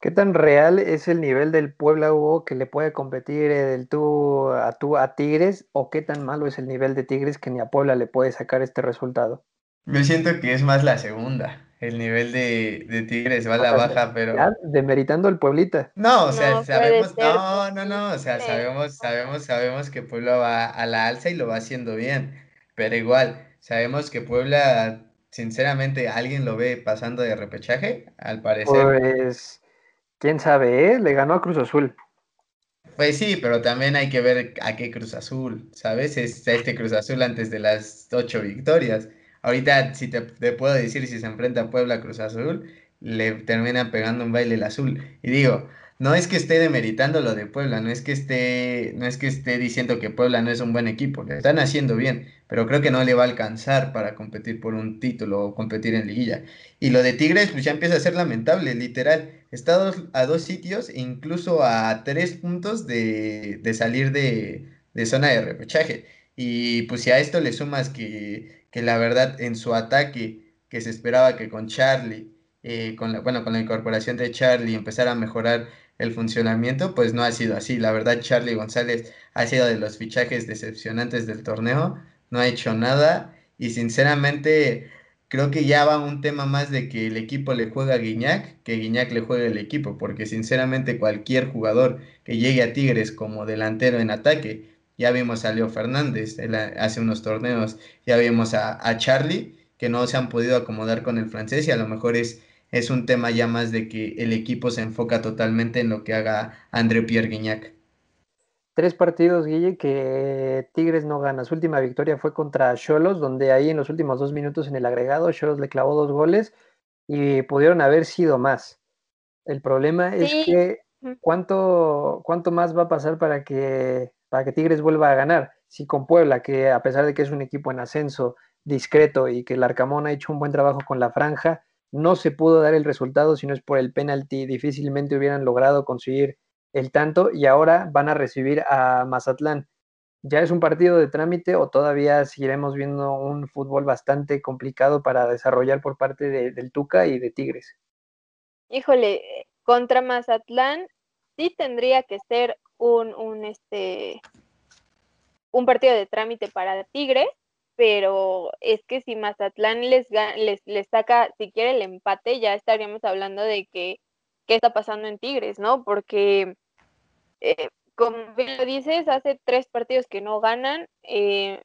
¿Qué tan real es el nivel del Puebla Hugo que le puede competir del tú a tú a Tigres? ¿O qué tan malo es el nivel de Tigres que ni a Puebla le puede sacar este resultado? Yo siento que es más la segunda. El nivel de, de Tigres va a la baja, pero... Ya, demeritando el Pueblita. No, o sea, No sabemos, no, no, no, o sea, sabemos, sabemos, sabemos que Puebla va a la alza y lo va haciendo bien, pero igual, sabemos que Puebla, sinceramente, ¿alguien lo ve pasando de repechaje? Al parecer, Pues, quién sabe, ¿eh? Le ganó a Cruz Azul. pues sí, pero también hay que ver a qué Cruz Azul, ¿sabes? Es este Cruz Azul antes de las ocho victorias. Ahorita, si te, puedo decir, si se enfrenta a Puebla Cruz Azul, le terminan pegando un baile el azul. Y digo, no es que esté demeritando lo de Puebla, no es que esté, no es que esté diciendo que Puebla no es un buen equipo, lo están haciendo bien, pero creo que no le va a alcanzar para competir por un título o competir en liguilla. Y lo de Tigres, pues ya empieza a ser lamentable, literal. Está a dos, sitios, incluso a tres puntos de, de salir de, de zona de repechaje. Y pues si a esto le sumas que, que la verdad en su ataque, que se esperaba que con Charlie, eh, con la, bueno, con la incorporación de Charlie empezara a mejorar el funcionamiento, pues no ha sido así. La verdad, Charlie González ha sido de los fichajes decepcionantes del torneo, no ha hecho nada y sinceramente creo que ya va un tema más de que el equipo le juega a Guiñac que Guiñac le juegue al equipo, porque sinceramente cualquier jugador que llegue a Tigres como delantero en ataque, ya vimos a Leo Fernández él hace unos torneos, ya vimos a, a Charlie, que no se han podido acomodar con el francés y a lo mejor es es un tema ya más de que el equipo se enfoca totalmente en lo que haga André Pierre Guignac. Tres partidos, Guille, que Tigres no gana. Su última victoria fue contra Cholos, donde ahí en los últimos dos minutos en el agregado, Cholos le clavó dos goles y pudieron haber sido más. El problema es que. ¿cuánto, cuánto más va a pasar para que para que Tigres vuelva a ganar. Si con Puebla, que a pesar de que es un equipo en ascenso discreto y que el Arcamón ha hecho un buen trabajo con la franja, no se pudo dar el resultado si no es por el penalti, difícilmente hubieran logrado conseguir el tanto y ahora van a recibir a Mazatlán. ¿Ya es un partido de trámite o todavía seguiremos viendo un fútbol bastante complicado para desarrollar por parte del Tuca y de Tigres? Híjole, contra Mazatlán sí tendría que ser un, un, este, un partido de trámite para Tigres, pero es que si Mazatlán les, les, les saca siquiera el empate, ya estaríamos hablando de que qué está pasando en Tigres, ¿no? Porque, eh, como bien lo dices, hace tres partidos que no ganan, eh,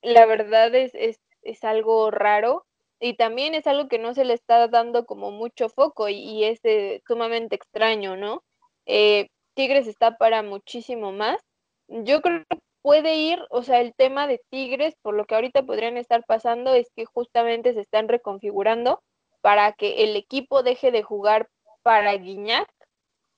la verdad es, es, es, algo raro y también es algo que no se le está dando como mucho foco y, es eh, sumamente extraño, ¿no? Tigres está para muchísimo más. Yo creo que puede ir, o sea, el tema de Tigres, por lo que ahorita podrían estar pasando, es que justamente se están reconfigurando para que el equipo deje de jugar para Guiñac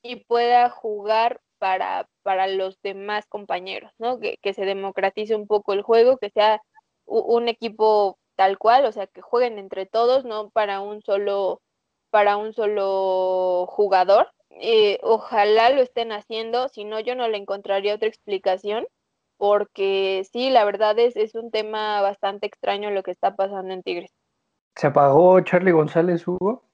y pueda jugar para, para los demás compañeros, ¿no? Que, que se democratice un poco el juego, que sea un equipo tal cual, o sea, que jueguen entre todos, no para un solo, para un solo jugador. Eh, ojalá lo estén haciendo, si no, yo no le encontraría otra explicación porque sí, la verdad es, es un tema bastante extraño lo que está pasando en Tigres. ¿Se apagó Charlie González, Hugo?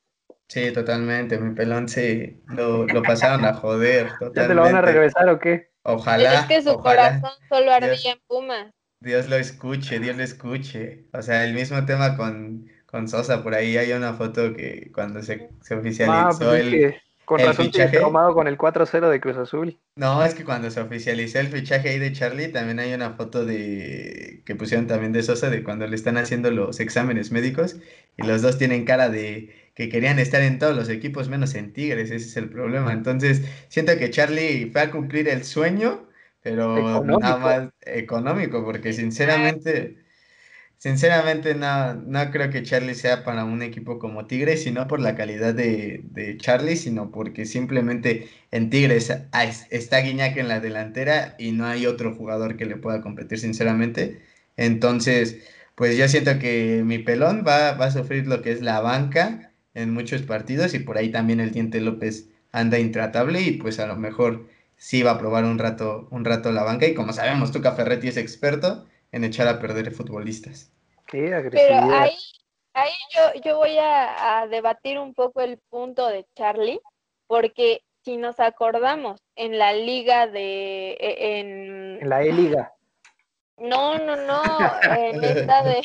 Sí, totalmente. Mi pelón sí lo, lo pasaron a joder. Totalmente. ¿Ya te lo van a regresar o qué? Ojalá. Es que su corazón solo ardía en Pumas. Dios lo escuche, Dios lo escuche. O sea, el mismo tema con, con Sosa, por ahí hay una foto que cuando se, se oficializó ah, pues el, con el razón fichaje. tomado con el 4-0 de Cruz Azul. No, es que cuando se oficializó el fichaje ahí de Charlie, también hay una foto de que pusieron también de Sosa de cuando le están haciendo los exámenes médicos y los dos tienen cara de que querían estar en todos los equipos menos en Tigres, ese es el problema. Entonces, siento que Charlie fue a cumplir el sueño, pero económico. nada más económico, porque sinceramente Sinceramente, no, no creo que Charlie sea para un equipo como Tigres, sino por la calidad de, de Charlie, sino porque simplemente en Tigres está Guiñac en la delantera y no hay otro jugador que le pueda competir, sinceramente. Entonces, pues yo siento que mi pelón va, va a sufrir lo que es la banca en muchos partidos y por ahí también el Diente López anda intratable y pues a lo mejor sí va a probar un rato, un rato la banca y como sabemos, Tuca Ferretti es experto en echar a perder futbolistas. Qué agresividad. Pero ahí, ahí yo, yo voy a, a, debatir un poco el punto de Charlie, porque si nos acordamos en la liga de... e, En, en la E-Liga. No, no, no, en esta de...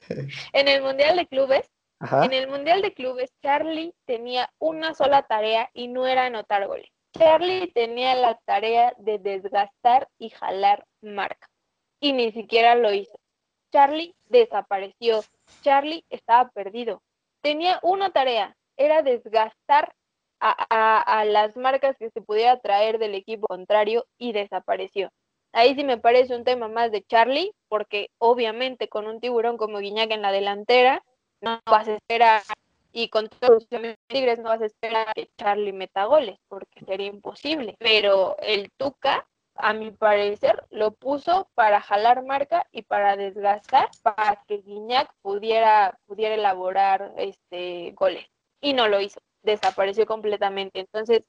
en el Mundial de Clubes, Ajá. en el Mundial de Clubes, Charlie tenía una sola tarea y no era anotar goles. Charlie tenía la tarea de desgastar y jalar marca y ni siquiera lo hizo. Charlie desapareció. Charlie estaba perdido. Tenía una tarea, era desgastar a, a, a, las marcas que se pudiera traer del equipo contrario y desapareció. Ahí sí me parece un tema más de Charlie, porque obviamente con un tiburón como Guiñac en la delantera, no vas a esperar, y con todos los Tigres no vas a esperar que Charlie meta goles, porque sería imposible. Pero el Tuca a mi parecer, lo puso para jalar marca y para desgastar, para que Guiñac pudiera, pudiera elaborar este goles. Y no lo hizo, desapareció completamente. Entonces,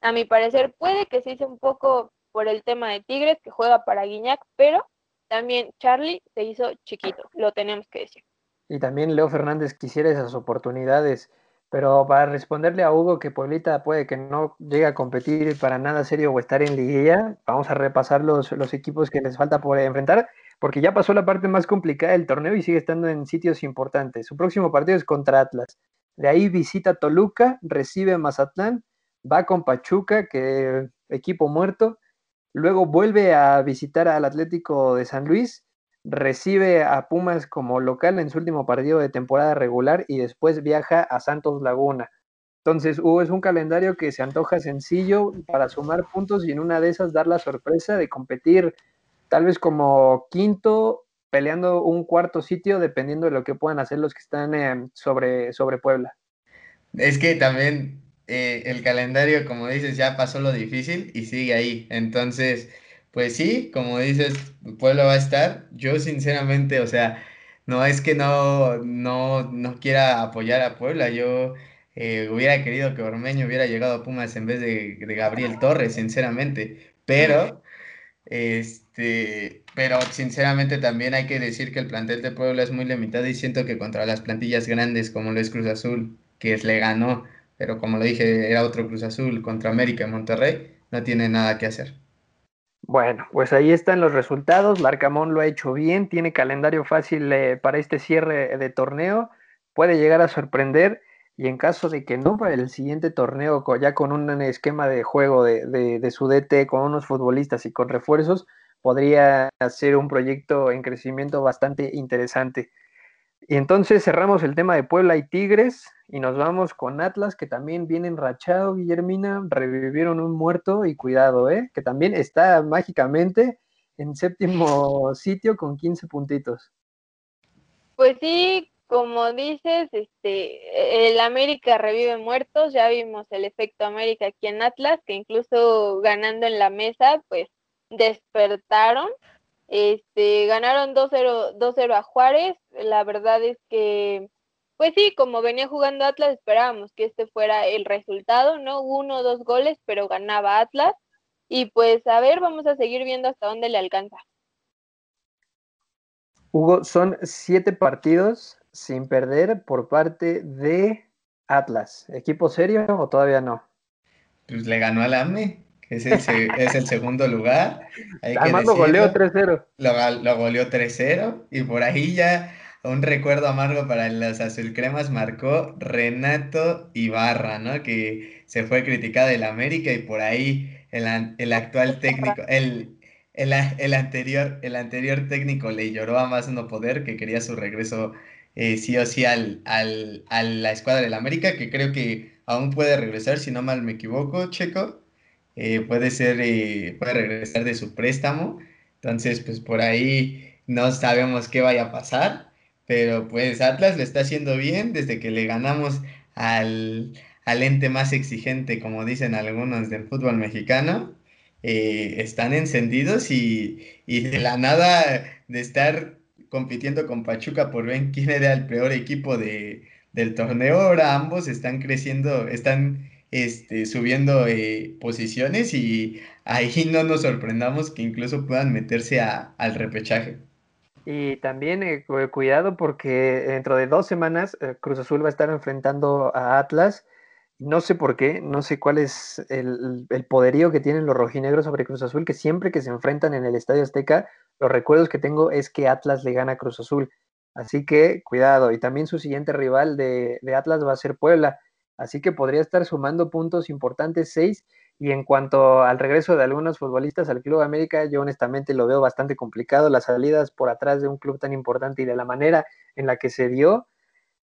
a mi parecer, puede que se hizo un poco por el tema de Tigres, que juega para Guiñac, pero también Charlie se hizo chiquito, lo tenemos que decir. Y también Leo Fernández quisiera esas oportunidades pero para responderle a Hugo que Pueblita puede que no llegue a competir para nada serio o estar en liguilla, vamos a repasar los, los equipos que les falta por enfrentar, porque ya pasó la parte más complicada del torneo y sigue estando en sitios importantes. Su próximo partido es contra Atlas. De ahí visita Toluca, recibe Mazatlán, va con Pachuca, que equipo muerto. Luego vuelve a visitar al Atlético de San Luis recibe a Pumas como local en su último partido de temporada regular y después viaja a Santos Laguna. Entonces, Hugo, es un calendario que se antoja sencillo para sumar puntos y en una de esas dar la sorpresa de competir tal vez como quinto, peleando un cuarto sitio, dependiendo de lo que puedan hacer los que están eh, sobre, sobre Puebla. Es que también eh, el calendario, como dices, ya pasó lo difícil y sigue ahí. Entonces, Pues sí, como dices, Puebla va a estar. Yo sinceramente, o sea, no es que no, no, no quiera apoyar a Puebla. Yo eh, hubiera querido que Ormeño hubiera llegado a Pumas en vez de, Gabriel Torres, sinceramente. Pero, este, pero sinceramente también hay que decir que el plantel de Puebla es muy limitado y siento que contra las plantillas grandes como lo es Cruz Azul, que es, le ganó, pero como lo dije, era otro Cruz Azul contra América y Monterrey, no tiene nada que hacer. Bueno, pues ahí están los resultados. Larcamón lo ha hecho bien, tiene calendario fácil eh, para este cierre de torneo, puede llegar a sorprender y en caso de que no para el siguiente torneo, ya con un esquema de juego de, de, su DT, con unos futbolistas y con refuerzos, podría ser un proyecto en crecimiento bastante interesante. Y entonces cerramos el tema de Puebla y Tigres y nos vamos con Atlas, que también viene enrachado, Guillermina, revivieron un muerto y cuidado, ¿eh? que también está mágicamente en séptimo sitio con 15 puntitos. Pues sí, como dices, este, el América revive muertos, ya vimos el efecto América aquí en Atlas, que incluso ganando en la mesa, pues despertaron, este, ganaron 2-0 a Juárez, la verdad es que, pues sí, como venía jugando Atlas, esperábamos que este fuera el resultado, ¿no? Uno o dos goles, pero ganaba Atlas, y pues a ver, vamos a seguir viendo hasta dónde le alcanza. Hugo, son siete partidos sin perder por parte de Atlas. ¿Equipo serio o todavía no? Pues le ganó al AME, es el, es el segundo lugar. Además lo goleó 3-0. Lo, lo, goleó 3-0 y por ahí ya un recuerdo amargo para las azulcremas marcó Renato Ibarra, ¿no? Que se fue criticado del América y por ahí el, el actual técnico, el, el, el, anterior, el anterior técnico le lloró a más no poder que quería su regreso eh, sí o sí al, al, a la escuadra del América, que creo que aún puede regresar, si no mal me equivoco, Checo. Eh, puede ser, eh, puede regresar de su préstamo. Entonces, pues por ahí no sabemos qué vaya a pasar. Pero pues Atlas lo está haciendo bien desde que le ganamos al, al ente más exigente, como dicen algunos del fútbol mexicano. están encendidos y, y de la nada de estar compitiendo con Pachuca por ver quién era el peor equipo de, del torneo. Ahora ambos están creciendo, están este, subiendo eh, posiciones y ahí no nos sorprendamos que incluso puedan meterse al repechaje. Y también eh, cuidado porque dentro de dos semanas eh, Cruz Azul va a estar enfrentando a Atlas. No sé por qué, no sé cuál es el, poderío que tienen los rojinegros sobre Cruz Azul, que siempre que se enfrentan en el Estadio Azteca los recuerdos que tengo es que Atlas le gana a Cruz Azul. Así que cuidado. Y también su siguiente rival de, Atlas va a ser Puebla. Así que podría estar sumando puntos importantes, seis. Y en cuanto al regreso de algunos futbolistas al Club América, yo honestamente lo veo bastante complicado. Las salidas por atrás de un club tan importante y de la manera en la que se dio,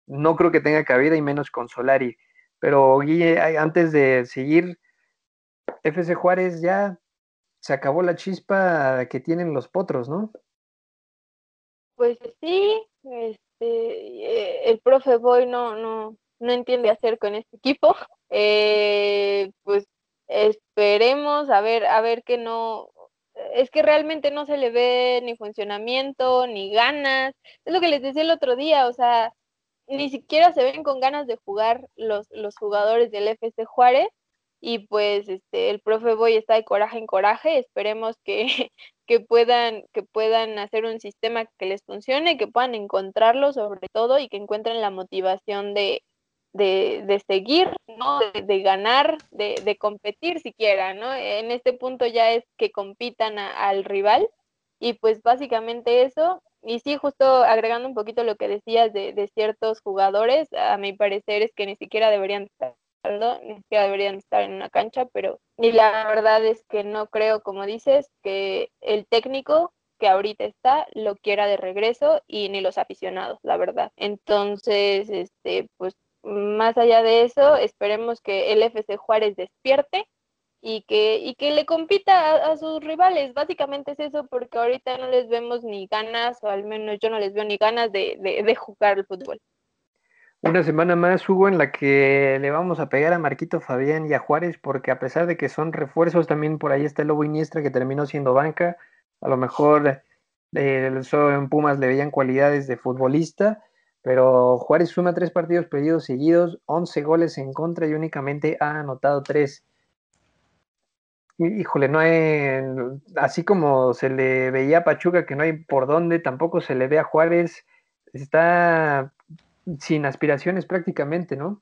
no creo que tenga cabida y menos con Solari. Pero Guille, antes de seguir, FC Juárez ya se acabó la chispa que tienen los potros, ¿no? Pues sí, este, eh, el profe Boy no, no, no entiende hacer con este equipo. Eh, pues esperemos a ver, a ver que no, es que realmente no se le ve ni funcionamiento, ni ganas. Es lo que les decía el otro día, o sea, ni siquiera se ven con ganas de jugar los, los jugadores del FC Juárez y pues este el profe Boy está de coraje en coraje, esperemos que, que, puedan, que puedan hacer un sistema que les funcione, que puedan encontrarlo sobre todo y que encuentren la motivación de, de, de seguir, ¿no? de, ganar, de, de, competir siquiera, ¿no? En este punto ya es que compitan al rival y pues básicamente eso. Y sí, justo agregando un poquito lo que decías de, ciertos jugadores, a mi parecer es que ni siquiera deberían estar ni siquiera deberían estar en una cancha, pero y la verdad es que no creo, como dices, que el técnico que ahorita está lo quiera de regreso y ni los aficionados, la verdad. Entonces, este, pues más allá de eso, esperemos que el FC Juárez despierte y que, y que le compita a, sus rivales. Básicamente es eso, porque ahorita no les vemos ni ganas, o al menos yo no les veo ni ganas de, de, de jugar el fútbol. Una semana más, Hugo, en la que le vamos a pegar a Marquito Fabián y a Juárez, porque a pesar de que son refuerzos, también por ahí está el Lobo Iniestra que terminó siendo banca. A lo mejor eh, en Pumas le veían cualidades de futbolista, pero Juárez suma tres partidos perdidos seguidos, 11 goles en contra y únicamente ha anotado tres. Híjole, no hay, así como se le veía a Pachuca que no hay por dónde, tampoco se le ve a Juárez. Está sin aspiraciones prácticamente, ¿no?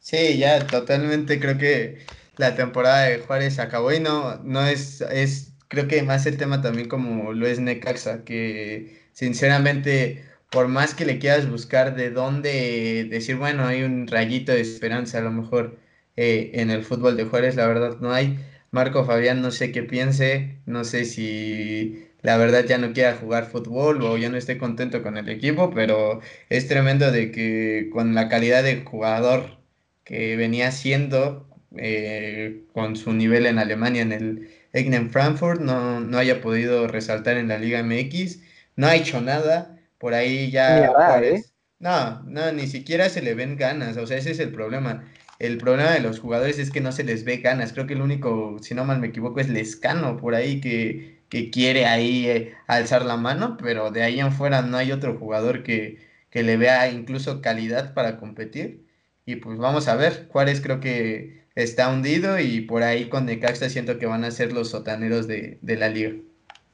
Sí, ya totalmente creo que la temporada de Juárez acabó y no, no es, es, creo que más el tema también como lo es Necaxa, que sinceramente, por más que le quieras buscar de dónde decir, bueno, hay un rayito de esperanza a lo mejor eh, en el fútbol de Juárez, la verdad no hay. Marco Fabián no sé qué piense, no sé si la verdad ya no quiera jugar fútbol o ya no esté contento con el equipo, pero es tremendo de que con la calidad de jugador que venía siendo eh, con su nivel en Alemania en el Eignen Frankfurt no, no haya podido resaltar en la Liga MX, no ha hecho nada, por ahí ya... ¿eh? No, no, ni siquiera se le ven ganas, o sea, ese es el problema. El problema de los jugadores es que no se les ve ganas. Creo que el único, si no mal me equivoco, es Lescano por ahí que que quiere ahí eh, alzar la mano, pero de ahí en fuera no hay otro jugador que, que, le vea incluso calidad para competir. Y pues vamos a ver, Juárez creo que está hundido y por ahí con Necaxa siento que van a ser los sotaneros de, de la liga.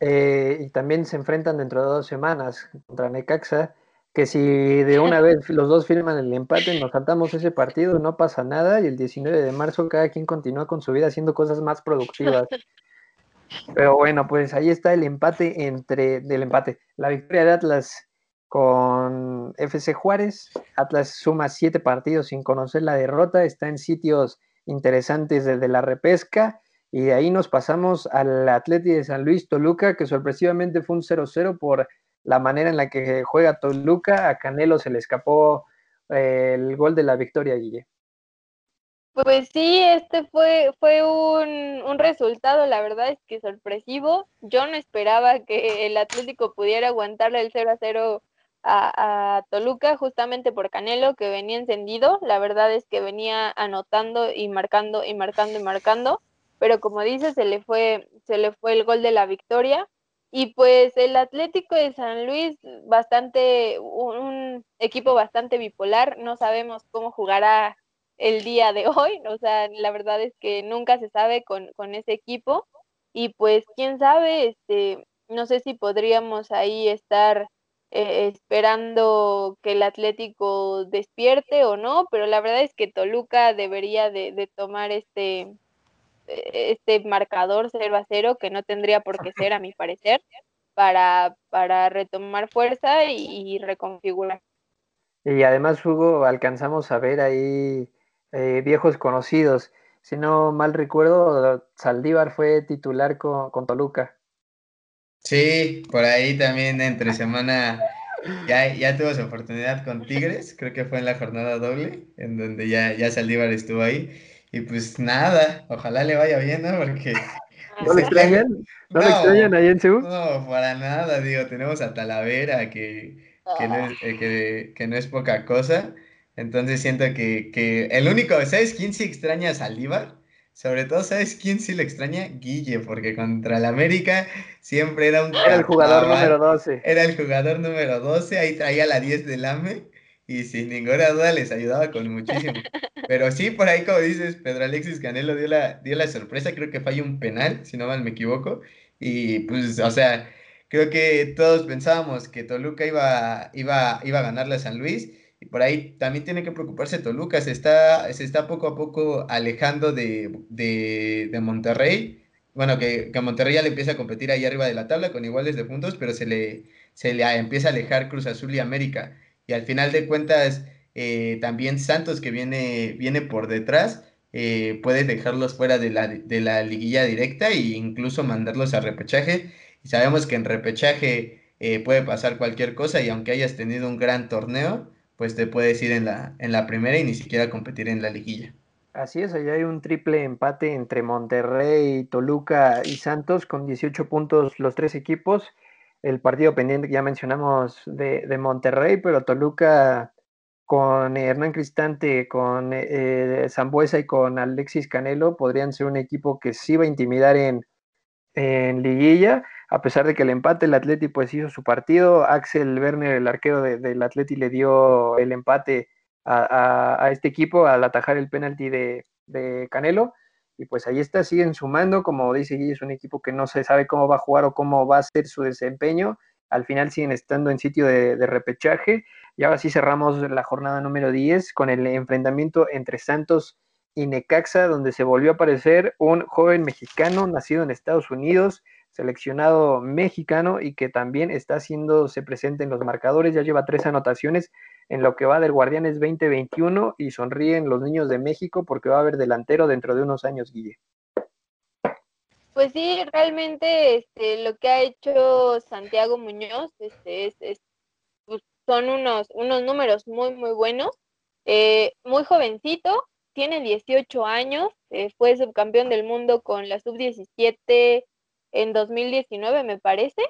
Eh, y también se enfrentan dentro de dos semanas contra Necaxa, que si de una vez los dos firman el empate, nos saltamos ese partido, no pasa nada, y el 19 de marzo cada quien continúa con su vida haciendo cosas más productivas. Pero bueno, pues ahí está el empate entre, del empate, la victoria de Atlas con FC Juárez. Atlas suma siete partidos sin conocer la derrota, está en sitios interesantes desde la repesca. Y de ahí nos pasamos al Atleti de San Luis Toluca, que sorpresivamente fue un 0-0 por la manera en la que juega Toluca. A Canelo se le escapó eh, el gol de la victoria, Guille. Pues sí, este fue, fue un, un, resultado, la verdad es que sorpresivo. Yo no esperaba que el Atlético pudiera aguantarle el 0 a 0 a, a, Toluca, justamente por Canelo, que venía encendido. La verdad es que venía anotando y marcando y marcando y marcando. Pero como dices, se le fue, se le fue el gol de la victoria. Y pues el Atlético de San Luis, bastante, un equipo bastante bipolar. No sabemos cómo jugará el día de hoy, o sea, la verdad es que nunca se sabe con, con ese equipo y pues quién sabe, este, no sé si podríamos ahí estar eh, esperando que el Atlético despierte o no, pero la verdad es que Toluca debería de, de tomar este, este marcador 0 a 0, que no tendría por qué ser, a mi parecer, para, para retomar fuerza y, y reconfigurar. Y además, Hugo, alcanzamos a ver ahí eh, viejos conocidos. Si no mal recuerdo, Saldívar fue titular con, Toluca. Sí, por ahí también entre semana ya, ya tuvo su oportunidad con Tigres, creo que fue en la jornada doble, en donde ya, ya Saldívar estuvo ahí. Y pues nada, ojalá le vaya bien, ¿no? Porque... ¿No le extrañan? ¿No, le extrañan ahí en Seúl? No, para nada, digo, tenemos a Talavera, que, que, no, es, eh, que, que no es poca cosa. Entonces siento que, que, el único, ¿sabes quién sí extraña a Saldívar? Sobre todo, ¿sabes quién sí le extraña? Guille, porque contra el América siempre era un... Era el jugador número 12. Era el jugador número 12, ahí traía la 10 del AME y sin ninguna duda les ayudaba con muchísimo. Pero sí, por ahí como dices, Pedro Alexis Canelo dio la, dio la sorpresa, creo que falló un penal, si no mal me equivoco. Y pues, o sea, creo que todos pensábamos que Toluca iba, iba, iba a ganarle a San Luis y por ahí también tiene que preocuparse Toluca, se está, se está poco a poco alejando de, de, Monterrey. Bueno, que, que, Monterrey ya le empieza a competir ahí arriba de la tabla con iguales de puntos, pero se le, se le empieza a alejar Cruz Azul y América. Y al final de cuentas, eh, también Santos, que viene, viene por detrás, eh, puede dejarlos fuera de la, de la liguilla directa e incluso mandarlos a repechaje. Y sabemos que en repechaje eh, puede pasar cualquier cosa y aunque hayas tenido un gran torneo, pues te puedes ir en la, en la primera y ni siquiera competir en la liguilla. Así es, allá hay un triple empate entre Monterrey, Toluca y Santos con 18 puntos los tres equipos. El partido pendiente que ya mencionamos de, de Monterrey, pero Toluca con Hernán Cristante, con eh, y con Alexis Canelo, podrían ser un equipo que sí va a intimidar en, en liguilla, a pesar de que el empate el Atleti pues hizo su partido, Axel Werner, el arquero del Atleti, le dio el empate a, este equipo al atajar el penalti de, de, Canelo, y pues ahí está, siguen sumando, como dice Guille, es un equipo que no se sabe cómo va a jugar o cómo va a ser su desempeño, al final siguen estando en sitio de, repechaje. Y ahora sí cerramos la jornada número 10 con el enfrentamiento entre Santos y Necaxa, donde se volvió a aparecer un joven mexicano nacido en Estados Unidos, seleccionado mexicano y que también está haciéndose presente en los marcadores. Ya lleva tres anotaciones en lo que va del Guardianes 2021 y sonríen los niños de México porque va a haber delantero dentro de unos años, Guille. Pues sí, realmente este, lo que ha hecho Santiago Muñoz este, es, pues, son unos, unos números muy, muy buenos. Eh, muy jovencito, tiene 18 años, eh, fue subcampeón del mundo con la sub-17 en 2019, me parece.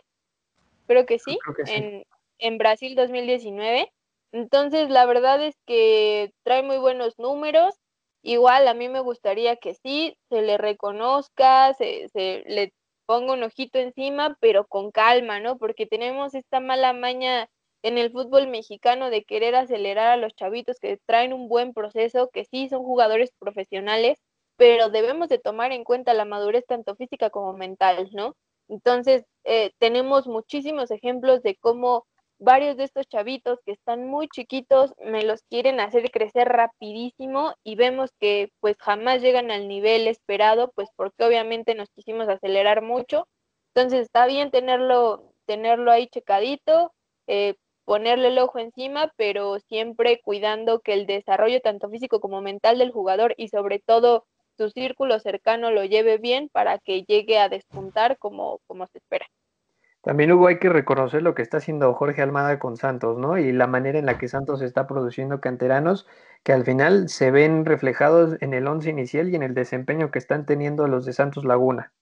Creo que sí, En, en Brasil 2019. Entonces, la verdad es que trae muy buenos números. Igual a mí me gustaría que sí, se le reconozca, se, se le ponga un ojito encima, pero con calma, ¿no? Porque tenemos esta mala maña en el fútbol mexicano de querer acelerar a los chavitos que traen un buen proceso, que sí son jugadores profesionales, pero debemos de tomar en cuenta la madurez tanto física como mental, ¿no? Entonces, eh, tenemos muchísimos ejemplos de cómo varios de estos chavitos que están muy chiquitos me los quieren hacer crecer rapidísimo y vemos que pues jamás llegan al nivel esperado, pues porque obviamente nos quisimos acelerar mucho. Entonces está bien tenerlo, tenerlo ahí checadito, eh, ponerle el ojo encima, pero siempre cuidando que el desarrollo tanto físico como mental del jugador y sobre todo su círculo cercano lo lleve bien para que llegue a despuntar como, como se espera. También Hugo hay que reconocer lo que está haciendo Jorge Almada con Santos, ¿no? Y la manera en la que Santos está produciendo canteranos que al final se ven reflejados en el once inicial y en el desempeño que están teniendo los de Santos Laguna.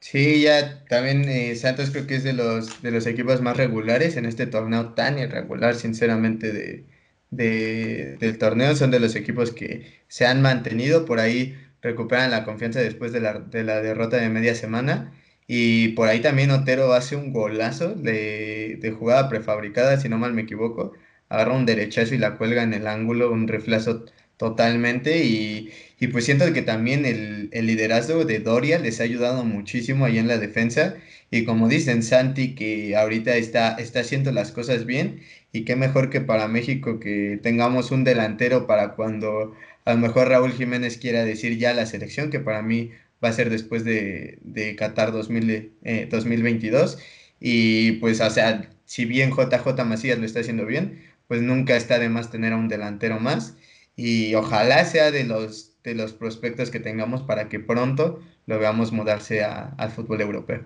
Sí, ya también eh, Santos creo que es de los, de los equipos más regulares en este torneo tan irregular, sinceramente, de, de, del torneo. Son de los equipos que se han mantenido, por ahí recuperan la confianza después de la, de la derrota de media semana y por ahí también Otero hace un golazo de, jugada prefabricada, si no mal me equivoco. Agarra un derechazo y la cuelga en el ángulo, un reflazo totalmente. Y, pues siento que también el, liderazgo de Doria les ha ayudado muchísimo ahí en la defensa. Y como dicen Santi, que ahorita está, está haciendo las cosas bien. Y qué mejor que para México que tengamos un delantero para cuando a lo mejor Raúl Jiménez quiera decir ya la selección, que para mí va a ser después de, de Qatar 2000, 2022. Eh, y pues, o sea, si bien JJ Macías lo está haciendo bien, pues nunca está de más tener a un delantero más. Y ojalá sea de los, de los prospectos que tengamos para que pronto lo veamos mudarse al fútbol europeo.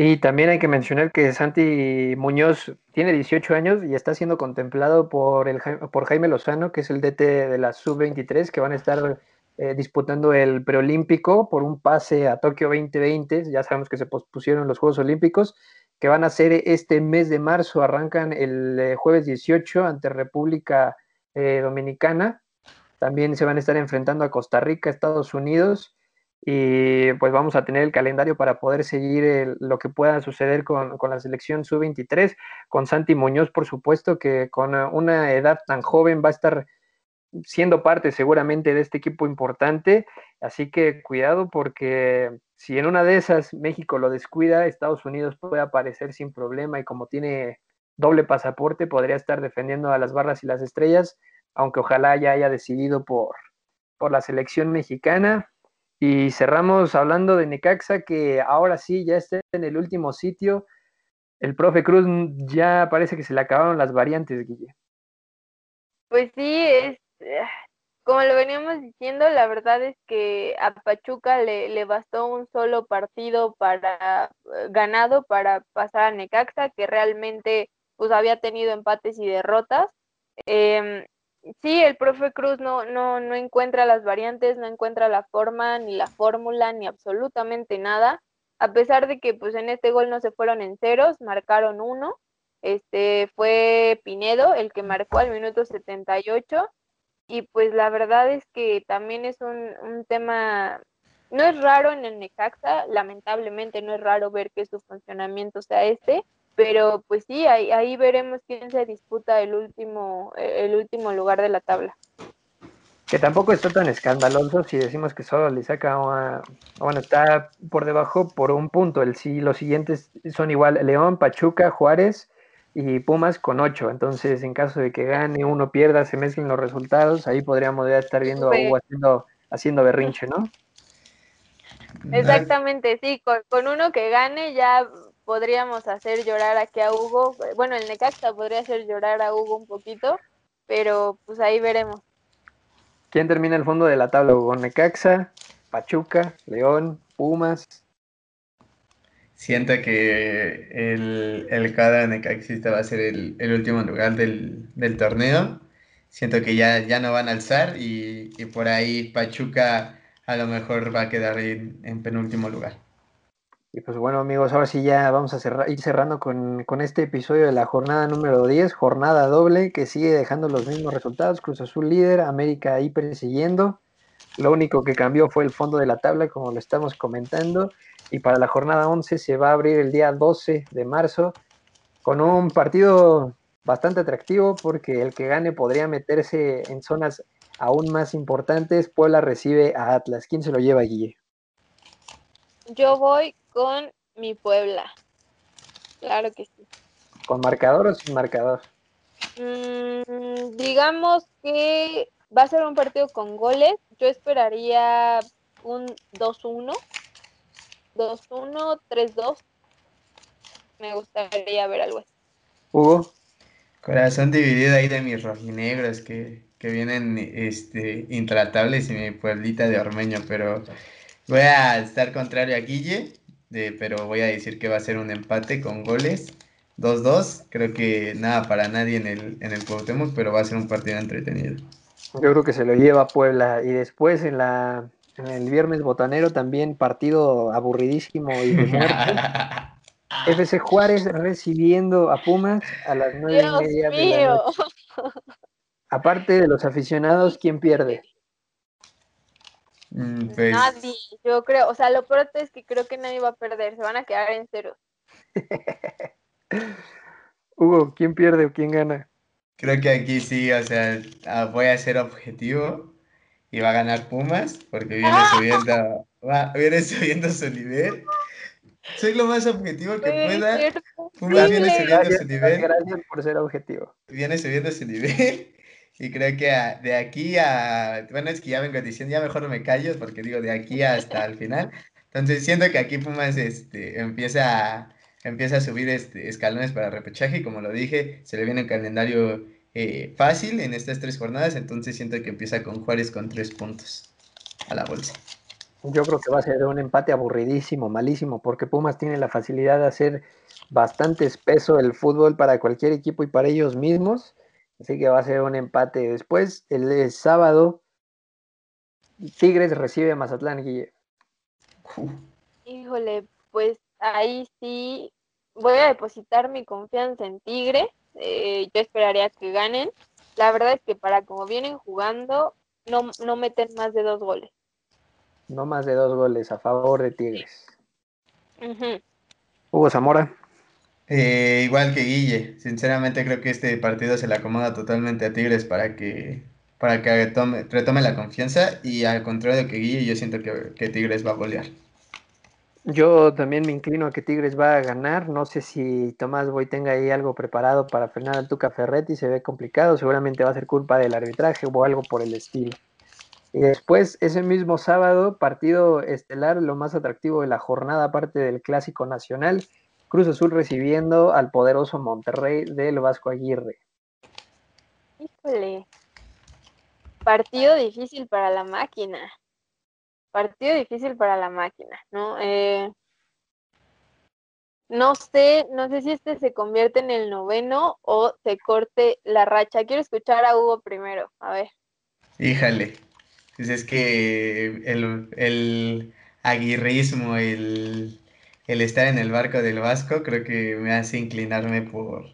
Y también hay que mencionar que Santi Muñoz tiene 18 años y está siendo contemplado por, el, por Jaime Lozano, que es el DT de la Sub-23, que van a estar eh, disputando el preolímpico por un pase a Tokio 2020. Ya sabemos que se pospusieron los Juegos Olímpicos, que van a ser este mes de marzo. Arrancan el eh, jueves 18 ante República eh, Dominicana. También se van a estar enfrentando a Costa Rica, Estados Unidos. Y pues vamos a tener el calendario para poder seguir lo que pueda suceder con, con la selección sub-23, con Santi Muñoz, por supuesto, que con una edad tan joven va a estar siendo parte seguramente de este equipo importante, así que cuidado porque si en una de esas México lo descuida, Estados Unidos puede aparecer sin problema y como tiene doble pasaporte podría estar defendiendo a las barras y las estrellas, aunque ojalá ya haya decidido por, por la selección mexicana. Y cerramos hablando de Necaxa, que ahora sí ya está en el último sitio. El profe Cruz ya parece que se le acabaron las variantes, Guille. Pues sí, es como lo veníamos diciendo, la verdad es que a Pachuca le, le bastó un solo partido para eh, ganado para pasar a Necaxa, que realmente pues había tenido empates y derrotas. Em, sí, el profe Cruz no, no, no encuentra las variantes, no encuentra la forma, ni la fórmula, ni absolutamente nada. A pesar de que pues en este gol no se fueron en ceros, marcaron uno. Este fue Pinedo el que marcó al minuto 78 y pues la verdad es que también es un, un tema, no es raro en el Necaxa, lamentablemente no es raro ver que su funcionamiento sea este, pero pues sí, ahí, ahí veremos quién se disputa el último, el último lugar de la tabla. Que tampoco está tan escandaloso si decimos que solo le saca, bueno, está por debajo por un punto. El, si los siguientes son igual, León, Pachuca, Juárez y Pumas con ocho. Entonces, en caso de que gane, uno pierda, se mezclen los resultados, ahí podríamos ya estar viendo a Hugo haciendo, haciendo berrinche, ¿no? Exactamente, sí, con, con uno que gane ya podríamos hacer llorar aquí a Hugo. Bueno, el Necaxa podría hacer llorar a Hugo un poquito, pero pues ahí veremos. ¿Quién termina el fondo de la tabla? Necaxa, Pachuca, León, Pumas. Siento que el, el cada necaxista va a ser el, último lugar del, torneo. Siento que ya, ya no van a alzar y, por ahí Pachuca a lo mejor va a quedar en penúltimo lugar. Y pues bueno amigos, ahora sí ya vamos a ir cerrando con, este episodio de la jornada número 10, jornada doble que sigue dejando los mismos resultados, Cruz Azul líder, América ahí persiguiendo, lo único que cambió fue el fondo de la tabla como lo estamos comentando. Y para la jornada 11 se va a abrir el día 12 de marzo con un partido bastante atractivo porque el que gane podría meterse en zonas aún más importantes, Puebla recibe a Atlas, ¿quién se lo lleva allí? Yo voy con mi Puebla. Claro que sí. ¿Con marcador o sin marcador? Mm, digamos que va a ser un partido con goles. Yo esperaría un 2-1. 2-1, 3-2. Me gustaría ver algo así. Hugo. Corazón dividido ahí de mis rojinegros que, que vienen este, intratables y mi pueblita de Ormeño, pero voy a estar contrario a Guille pero voy a decir que va a ser un empate con goles. 2-2, creo que nada para nadie en el, en el Cuauhtémoc, pero va a ser un partido entretenido. Yo creo que se lo lleva Puebla y después en la en el viernes botanero también partido aburridísimo y de muerte. FC Juárez recibiendo a Pumas a las nueve y media de la noche. Aparte de los aficionados, ¿quién pierde? Mm, pues nadie, yo creo, o sea, lo peor es que creo que nadie va a perder, se van a quedar en cero. Hugo, ¿quién pierde o quién gana? Creo que aquí sí, o sea, ah, voy a ser objetivo y va a ganar Pumas porque viene subiendo, viene subiendo su nivel. Soy lo más objetivo que pueda. Pumas viene subiendo su nivel. Gracias por ser objetivo. Viene subiendo su nivel y creo que de aquí a, bueno, es que ya vengo diciendo, ya mejor me callo porque digo de aquí hasta el final. Entonces siento que aquí Pumas este, empieza, empieza a subir este, escalones para repechaje y como lo dije, se le viene un calendario eh, fácil en estas tres jornadas, entonces siento que empieza con Juárez con tres puntos a la bolsa. Yo creo que va a ser un empate aburridísimo, malísimo, porque Pumas tiene la facilidad de hacer bastante espeso el fútbol para cualquier equipo y para ellos mismos. Así que va a ser un empate. Después, el, sábado, Tigres recibe a Mazatlán, Guille. Híjole, pues ahí sí voy a depositar mi confianza en Tigre. Eh, yo esperaría que ganen. La verdad es que para como vienen jugando, no, no meten más de dos goles. No más de dos goles a favor de Tigres. Hugo Zamora. Eh, igual que Guille, sinceramente creo que este partido se le acomoda totalmente a Tigres para que, para que retome la confianza y al contrario que Guille, yo siento que, Tigres va a golear. Yo también me inclino a que Tigres va a ganar. No sé si Tomás Boy tenga ahí algo preparado para frenar al Tuca Ferretti. Se ve complicado. Seguramente va a ser culpa del arbitraje o algo por el estilo. Y después, ese mismo sábado, partido estelar, lo más atractivo de la jornada, aparte del Clásico Nacional, Cruz Azul recibiendo al poderoso Monterrey del Vasco Aguirre. Híjole. Partido difícil para la máquina. Partido difícil para la máquina, ¿no? Eh, no sé, no sé si este se convierte en el noveno o se corte la racha. Quiero escuchar a Hugo primero, a ver. Híjale, pues es que el, el aguirrismo, el, el estar en el barco del Vasco creo que me hace inclinarme por,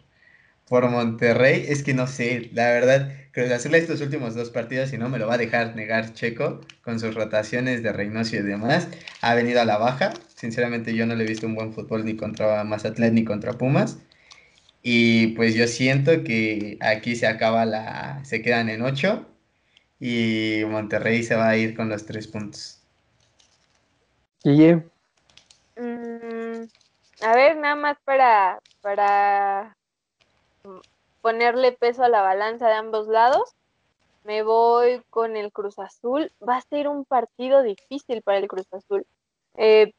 por Monterrey, es que no sé, la verdad, Cruz Azul estos últimos dos partidos, y no me lo va a dejar negar Checo, con sus rotaciones de Reynoso y demás, ha venido a la baja. Sinceramente yo no le he visto un buen fútbol ni contra Mazatlán ni contra Pumas. Y pues yo siento que aquí se acaba la, se quedan en ocho y Monterrey se va a ir con los tres puntos. A ver, nada más para, para ponerle peso a la balanza de ambos lados. Me voy con el Cruz Azul. Va a ser un partido difícil para el Cruz Azul. Eh,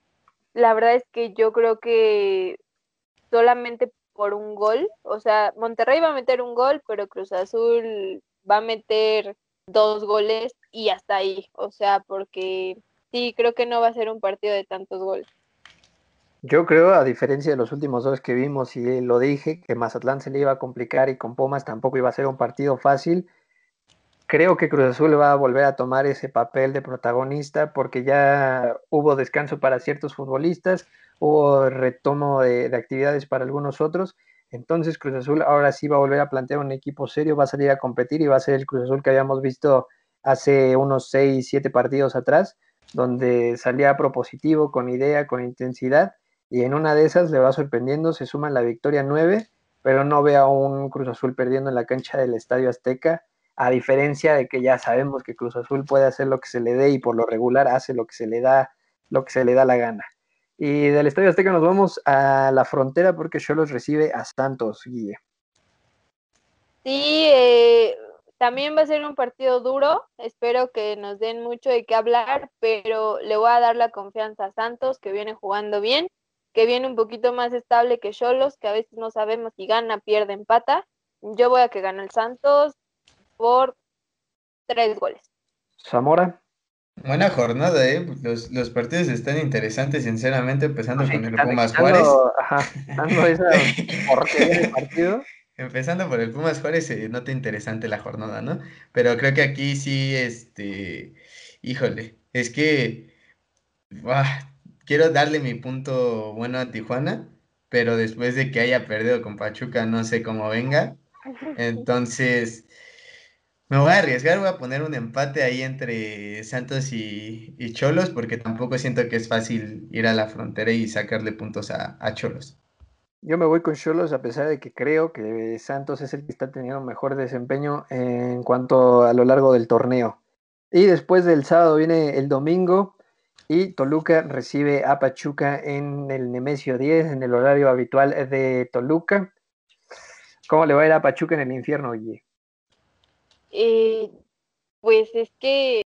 la verdad es que yo creo que solamente por un gol, o sea, Monterrey va a meter un gol, pero Cruz Azul va a meter dos goles y hasta ahí, o sea, porque sí, creo que no va a ser un partido de tantos goles. Yo creo, a diferencia de los últimos dos que vimos, y lo dije, que Mazatlán se le iba a complicar y con Pumas tampoco iba a ser un partido fácil. Creo que Cruz Azul va a volver a tomar ese papel de protagonista porque ya hubo descanso para ciertos futbolistas, hubo retomo de, de actividades para algunos otros. Entonces Cruz Azul ahora sí va a volver a plantear un equipo serio, va a salir a competir y va a ser el Cruz Azul que habíamos visto hace unos 6, 7 partidos atrás, donde salía propositivo, con idea, con intensidad y en una de esas le va sorprendiendo, se suma la victoria 9, pero no ve a un Cruz Azul perdiendo en la cancha del Estadio Azteca, a diferencia de que ya sabemos que Cruz Azul puede hacer lo que se le dé y por lo regular hace lo que se le da, lo que se le da la gana. Y del Estadio Azteca nos vamos a la frontera porque Cholos recibe a Santos, Guille. Sí, eh, también va a ser un partido duro, espero que nos den mucho de qué hablar, pero le voy a dar la confianza a Santos, que viene jugando bien que viene un poquito más estable que Cholos, que a veces no sabemos si gana, pierde, empata. Yo voy a que gane el Santos por tres goles. Zamora. Buena jornada, ¿eh? Los, los partidos están interesantes, sinceramente, empezando con el Pumas Juárez. Ajá, esa porquería partido. Empezando por el Pumas Juárez, se nota interesante la jornada, ¿no? Pero creo que aquí sí, este, híjole, es que, quiero darle mi punto bueno a Tijuana, pero después de que haya perdido con Pachuca, no sé cómo venga. Entonces, me voy a arriesgar, voy a poner un empate ahí entre Santos y, Cholos, porque tampoco siento que es fácil ir a la frontera y sacarle puntos a, a Cholos. Yo me voy con Cholos a pesar de que creo que Santos es el que está teniendo mejor desempeño en cuanto a lo largo del torneo. Y después del sábado viene el domingo, y Toluca recibe a Pachuca en el Nemesio 10, en el horario habitual de Toluca. ¿Cómo le va a ir a Pachuca en el infierno, Guille? Eh, pues es que